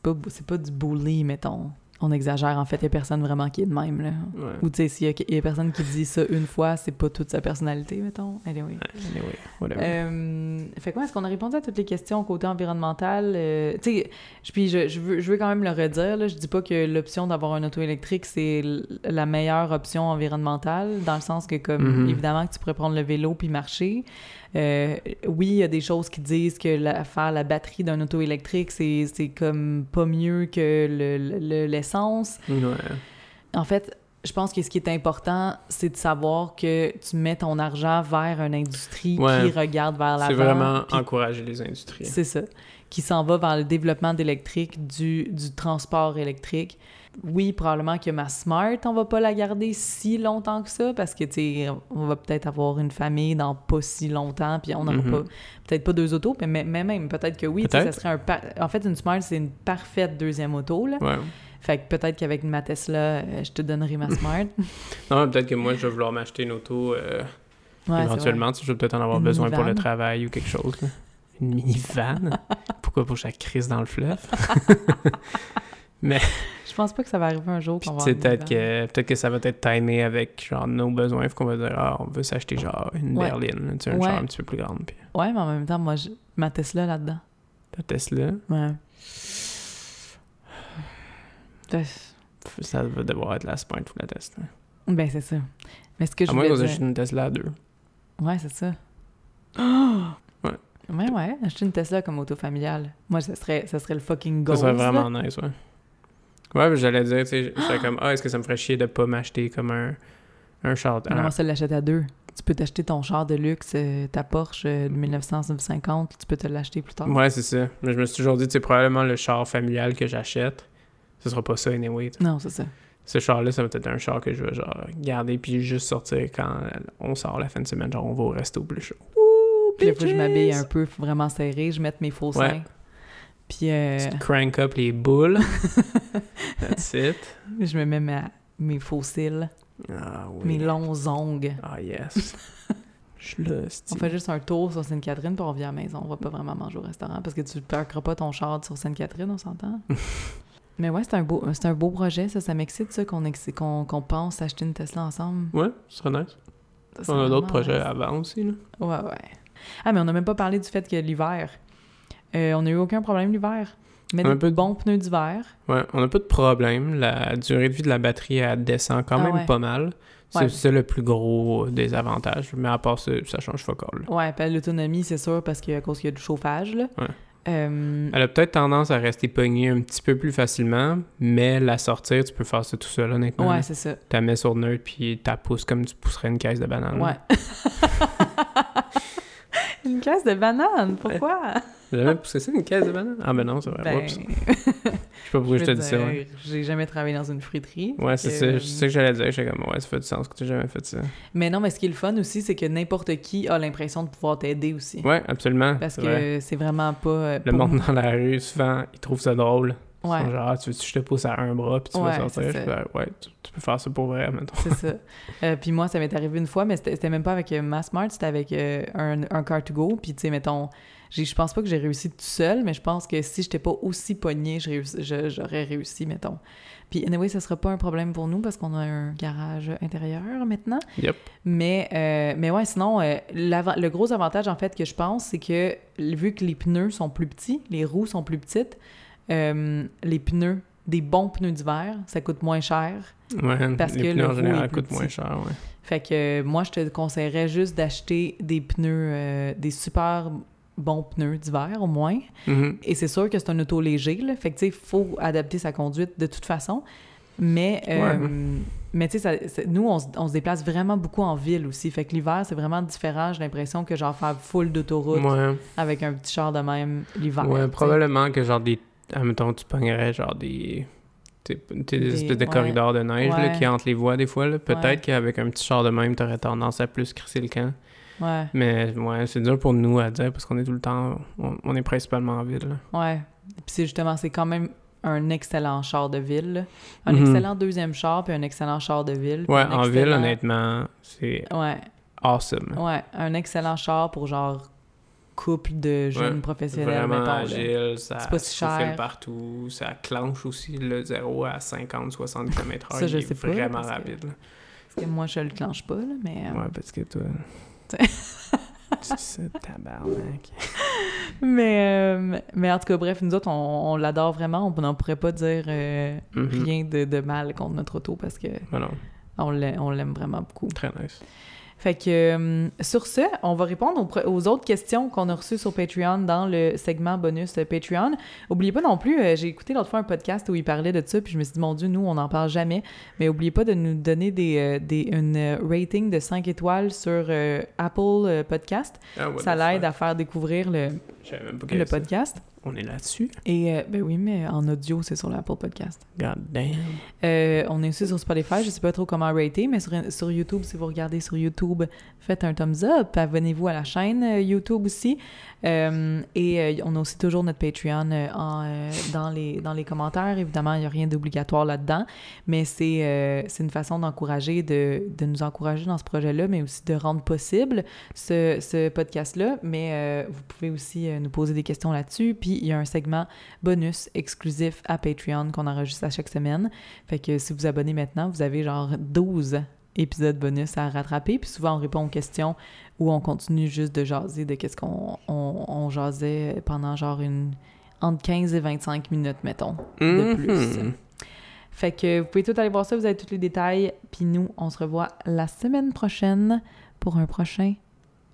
pas, c'est pas du bully, mettons. On exagère, en fait, il y a personne vraiment qui est de même, là. Ouais. Ou tu sais, s'il y, a- il y a personne qui dit ça une fois, c'est pas toute sa personnalité, mettons. Anyway. Anyway, whatever. Euh, fait quoi, est-ce qu'on a répondu à toutes les questions côté environnemental? Euh, tu sais, je- puis je, je, veux, je veux quand même le redire, là, je dis pas que l'option d'avoir un auto électrique, c'est la meilleure option environnementale, dans le sens que, comme, Mhm. évidemment, que tu pourrais prendre le vélo puis marcher. Euh, oui, il y a des choses qui disent que la, faire la batterie d'un auto électrique, c'est comme pas mieux que le- le- l'essence. Ouais. En fait, je pense que ce qui est important, c'est de savoir que tu mets ton argent vers une industrie Ouais. qui regarde vers l'avant. C'est vraiment encourager les industries. C'est ça. Qui s'en va vers le développement d'électrique, du, du transport électrique. Oui, probablement que ma Smart, on va pas la garder si longtemps que ça, parce que, tu sais, on va peut-être avoir une famille dans pas si longtemps, puis on n'aura Mhm. pas, peut-être pas deux autos, mais, mais mais même, peut-être que oui, ça serait un... par- En fait, une Smart, c'est une parfaite deuxième auto, là. Ouais. Fait que peut-être qu'avec ma Tesla, euh, je te donnerai ma Smart. [LAUGHS] Non, peut-être que moi, je vais vouloir m'acheter une auto euh, Ouais, éventuellement. tu Je vais peut-être en avoir Une besoin pour le travail ou quelque chose. là. Une minivan? [LAUGHS] Pourquoi pour chaque crise dans le fleuve? [LAUGHS] Je pense pas que ça va arriver un jour qu'on va peut-être que, peut que ça va être timé avec genre nos besoins. Qu'on va dire, ah, on veut s'acheter genre une Ouais. berline. Tu sais, un Ouais. char un petit peu plus grande. Puis Ouais, mais en même temps, moi, je- ma Tesla là-dedans. ta Tesla, Ouais. Ça va devoir être la Smart ou la Tesla. Ben, c'est ça. Mais ce que je À moins voulais qu'on achète une Tesla à deux. Ouais, c'est ça. [GASPS] Ouais. Ouais, ouais. Acheter une Tesla comme auto familiale. Moi, ça serait, ça serait le fucking Ça goal. serait vraiment nice, ouais. Ouais, mais j'allais dire, tu sais, je serais comme, ah, est-ce que ça me ferait chier de pas m'acheter comme un, un char? On un- va se l'acheter à deux. Tu peux t'acheter ton char de luxe, euh, ta Porsche euh, de 1950, tu peux te l'acheter plus tard. Ouais, c'est ça. Mais je me suis toujours dit, c'est probablement le char familial que j'achète. Ce sera pas ça anyway. Non, c'est ça. Ce char-là, ça va être un char que je vais genre garder puis juste sortir quand on sort la fin de semaine. Genre, on va au resto plus chaud. Puis là, faut que je m'habille un peu vraiment serré, je mette mes faux seins. Puis euh, Tu crank up les boules. [LAUGHS] That's it. je me mets ma- mes faux cils, Ah oui. mes longs ongles. Ah yes. [LAUGHS] Je suis là, On fait juste un tour sur Sainte-Catherine puis on revient à la maison. On va pas vraiment manger au restaurant parce que tu ne pas ton char sur Sainte-Catherine, on s'entend? [LAUGHS] Mais ouais, c'est un beau, c'est un beau projet, ça. Ça m'excite, ça, qu'on qu'on pense acheter une Tesla ensemble. Ouais, ce serait nice. Ça, On a d'autres projets nice. avant aussi, là. Ouais, ouais. Ah, mais on n'a même pas parlé du fait que l'hiver, euh, on n'a eu aucun problème l'hiver. Mais des un peu de- bons pneus d'hiver. Ouais, on n'a pas de problème. La durée de vie de la batterie, elle descend quand Ah même ouais. pas mal. C'est Ouais. le plus gros des avantages. Mais à part ça, ça change pas là. Ouais, puis l'autonomie, c'est sûr, parce qu'à cause qu'il y a du chauffage, là. Ouais. Euh, Elle a peut-être tendance à rester pognée un petit peu plus facilement, mais la sortir, tu peux faire ça tout seul, honnêtement. ouais, c'est ça. Tu la mets sur neutre, puis tu la pousses comme tu pousserais une caisse de banane. Ouais. [LAUGHS] Une caisse de bananes. Pourquoi? J'ai jamais poussé ça, une caisse de bananes? Ah ben non, c'est vrai. Ben. Je sais pas pourquoi je veux te dis ça. Ouais, J'ai jamais travaillé dans une friterie. ouais c'est que, ça. C'est ça que j'allais dire. J'étais comme, ouais, ça fait du sens que tu jamais fait ça. Mais non, mais ce qui est le fun aussi, c'est que n'importe qui a l'impression de pouvoir t'aider aussi. Ouais, absolument. Parce vrai. que c'est vraiment pas. euh, Le monde dans la rue, souvent, ils trouvent ça drôle. Ouais. genre, ah, tu veux que je te pousse à un bras puis tu Ouais, vas sortir? Je fais, ouais, tu, tu peux faire ça pour vrai, mettons. C'est ça. Euh, puis moi, ça m'est arrivé une fois, mais c'était même pas avec euh, Massmart, c'était avec euh, un, un Car2Go. Puis, tu sais, mettons, je pense pas que j'ai réussi tout seul, mais je pense que si j'étais pas aussi pognée, j'aurais réussi, mettons. Puis, anyway, ça sera pas un problème pour nous parce qu'on a un garage intérieur maintenant. Yep. Mais, euh, mais ouais, sinon, euh, le gros avantage, en fait, que je pense, c'est que vu que les pneus sont plus petits, les roues sont plus petites, euh, les pneus, des bons pneus d'hiver, ça coûte moins cher. Ouais, Parce les que pneus le en général coûtent moins cher, ouais. Fait que euh, moi, je te conseillerais juste d'acheter des pneus, euh, des super bons pneus d'hiver au moins. Mhm. Et c'est sûr que c'est un auto léger, là. Fait que, tu sais, il faut adapter sa conduite de toute façon. Mais, Ouais. mais tu sais, nous, on, se- on se déplace vraiment beaucoup en ville aussi. Fait que l'hiver, c'est vraiment différent. J'ai l'impression que genre faire full d'autoroute Ouais, avec un petit char de même l'hiver. ouais probablement que genre des. Admettons, tu pognerais genre des. t'sais, des, Des- espèces de ouais. corridors de neige là, qui entre les voies des fois. là. Peut-être Ouais. qu'avec un petit char de même, t'aurais tendance à plus crisser le camp. Ouais, Mais ouais, c'est dur pour nous à dire parce qu'on est tout le temps. On, on est principalement en ville. là. ouais. Puis c'est justement, c'est quand même un excellent char de ville. là. Un Mhm. excellent deuxième char, puis un excellent char de ville. Ouais, en ville, honnêtement, c'est Ouais, awesome. ouais. Un excellent char pour genre couple de jeunes Ouais, professionnels, Vraiment mettons. agile, ça C'est pas si cher. partout, ça clenche aussi le 0 à 50-60 km/h. Ça, je sais pas, vraiment parce rapide. là. Parce que moi, je le clenche pas, là, mais... euh, Ouais, parce que toi. c'est tabarnak. [LAUGHS] Mais, euh, mais en tout cas, bref, nous autres, on, on l'adore vraiment. On n'en pourrait pas dire euh, Mhm. rien de, de mal contre notre auto parce que l'a- on l'aime vraiment beaucoup. très nice. Fait que euh, sur ce, on va répondre aux, autres questions qu'on a reçues sur Patreon dans le segment bonus Patreon. Oubliez pas non plus, euh, j'ai écouté l'autre fois un podcast où il parlait de ça, puis je me suis dit, mon Dieu, nous, on n'en parle jamais. Mais oubliez pas de nous donner des, euh, des, une rating de 5 étoiles sur Apple Podcast. Ah, ça the l'aide à faire découvrir le, le podcast. On est là-dessus. Et euh, ben oui, mais en audio, c'est sur l'Apple Podcast. God damn. Euh, on est aussi sur Spotify, je sais pas trop comment rater, mais sur, sur YouTube, si vous regardez sur YouTube, faites un thumbs up, abonnez-vous à la chaîne euh, YouTube aussi. Euh, et on a aussi toujours notre Patreon en, dans, les, dans les commentaires. Évidemment, il n'y a rien d'obligatoire là-dedans, mais c'est une façon d'encourager, de, de nous encourager dans ce projet-là, mais aussi de rendre possible ce, ce podcast-là. Mais vous pouvez aussi nous poser des questions là-dessus. Puis il y a un segment bonus exclusif à Patreon qu'on enregistre à chaque semaine. Fait que si vous abonnez maintenant, vous avez genre 12 épisodes bonus à rattraper. Puis souvent, on répond aux questions ou on continue juste de jaser de qu'est-ce qu'on on, on jasait pendant genre une entre 15 et 25 minutes, mettons, de plus. Mhm. Fait que vous pouvez tout aller voir ça, vous avez tous les détails. Puis nous, on se revoit la semaine prochaine pour un prochain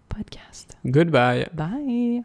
podcast. Goodbye. Bye!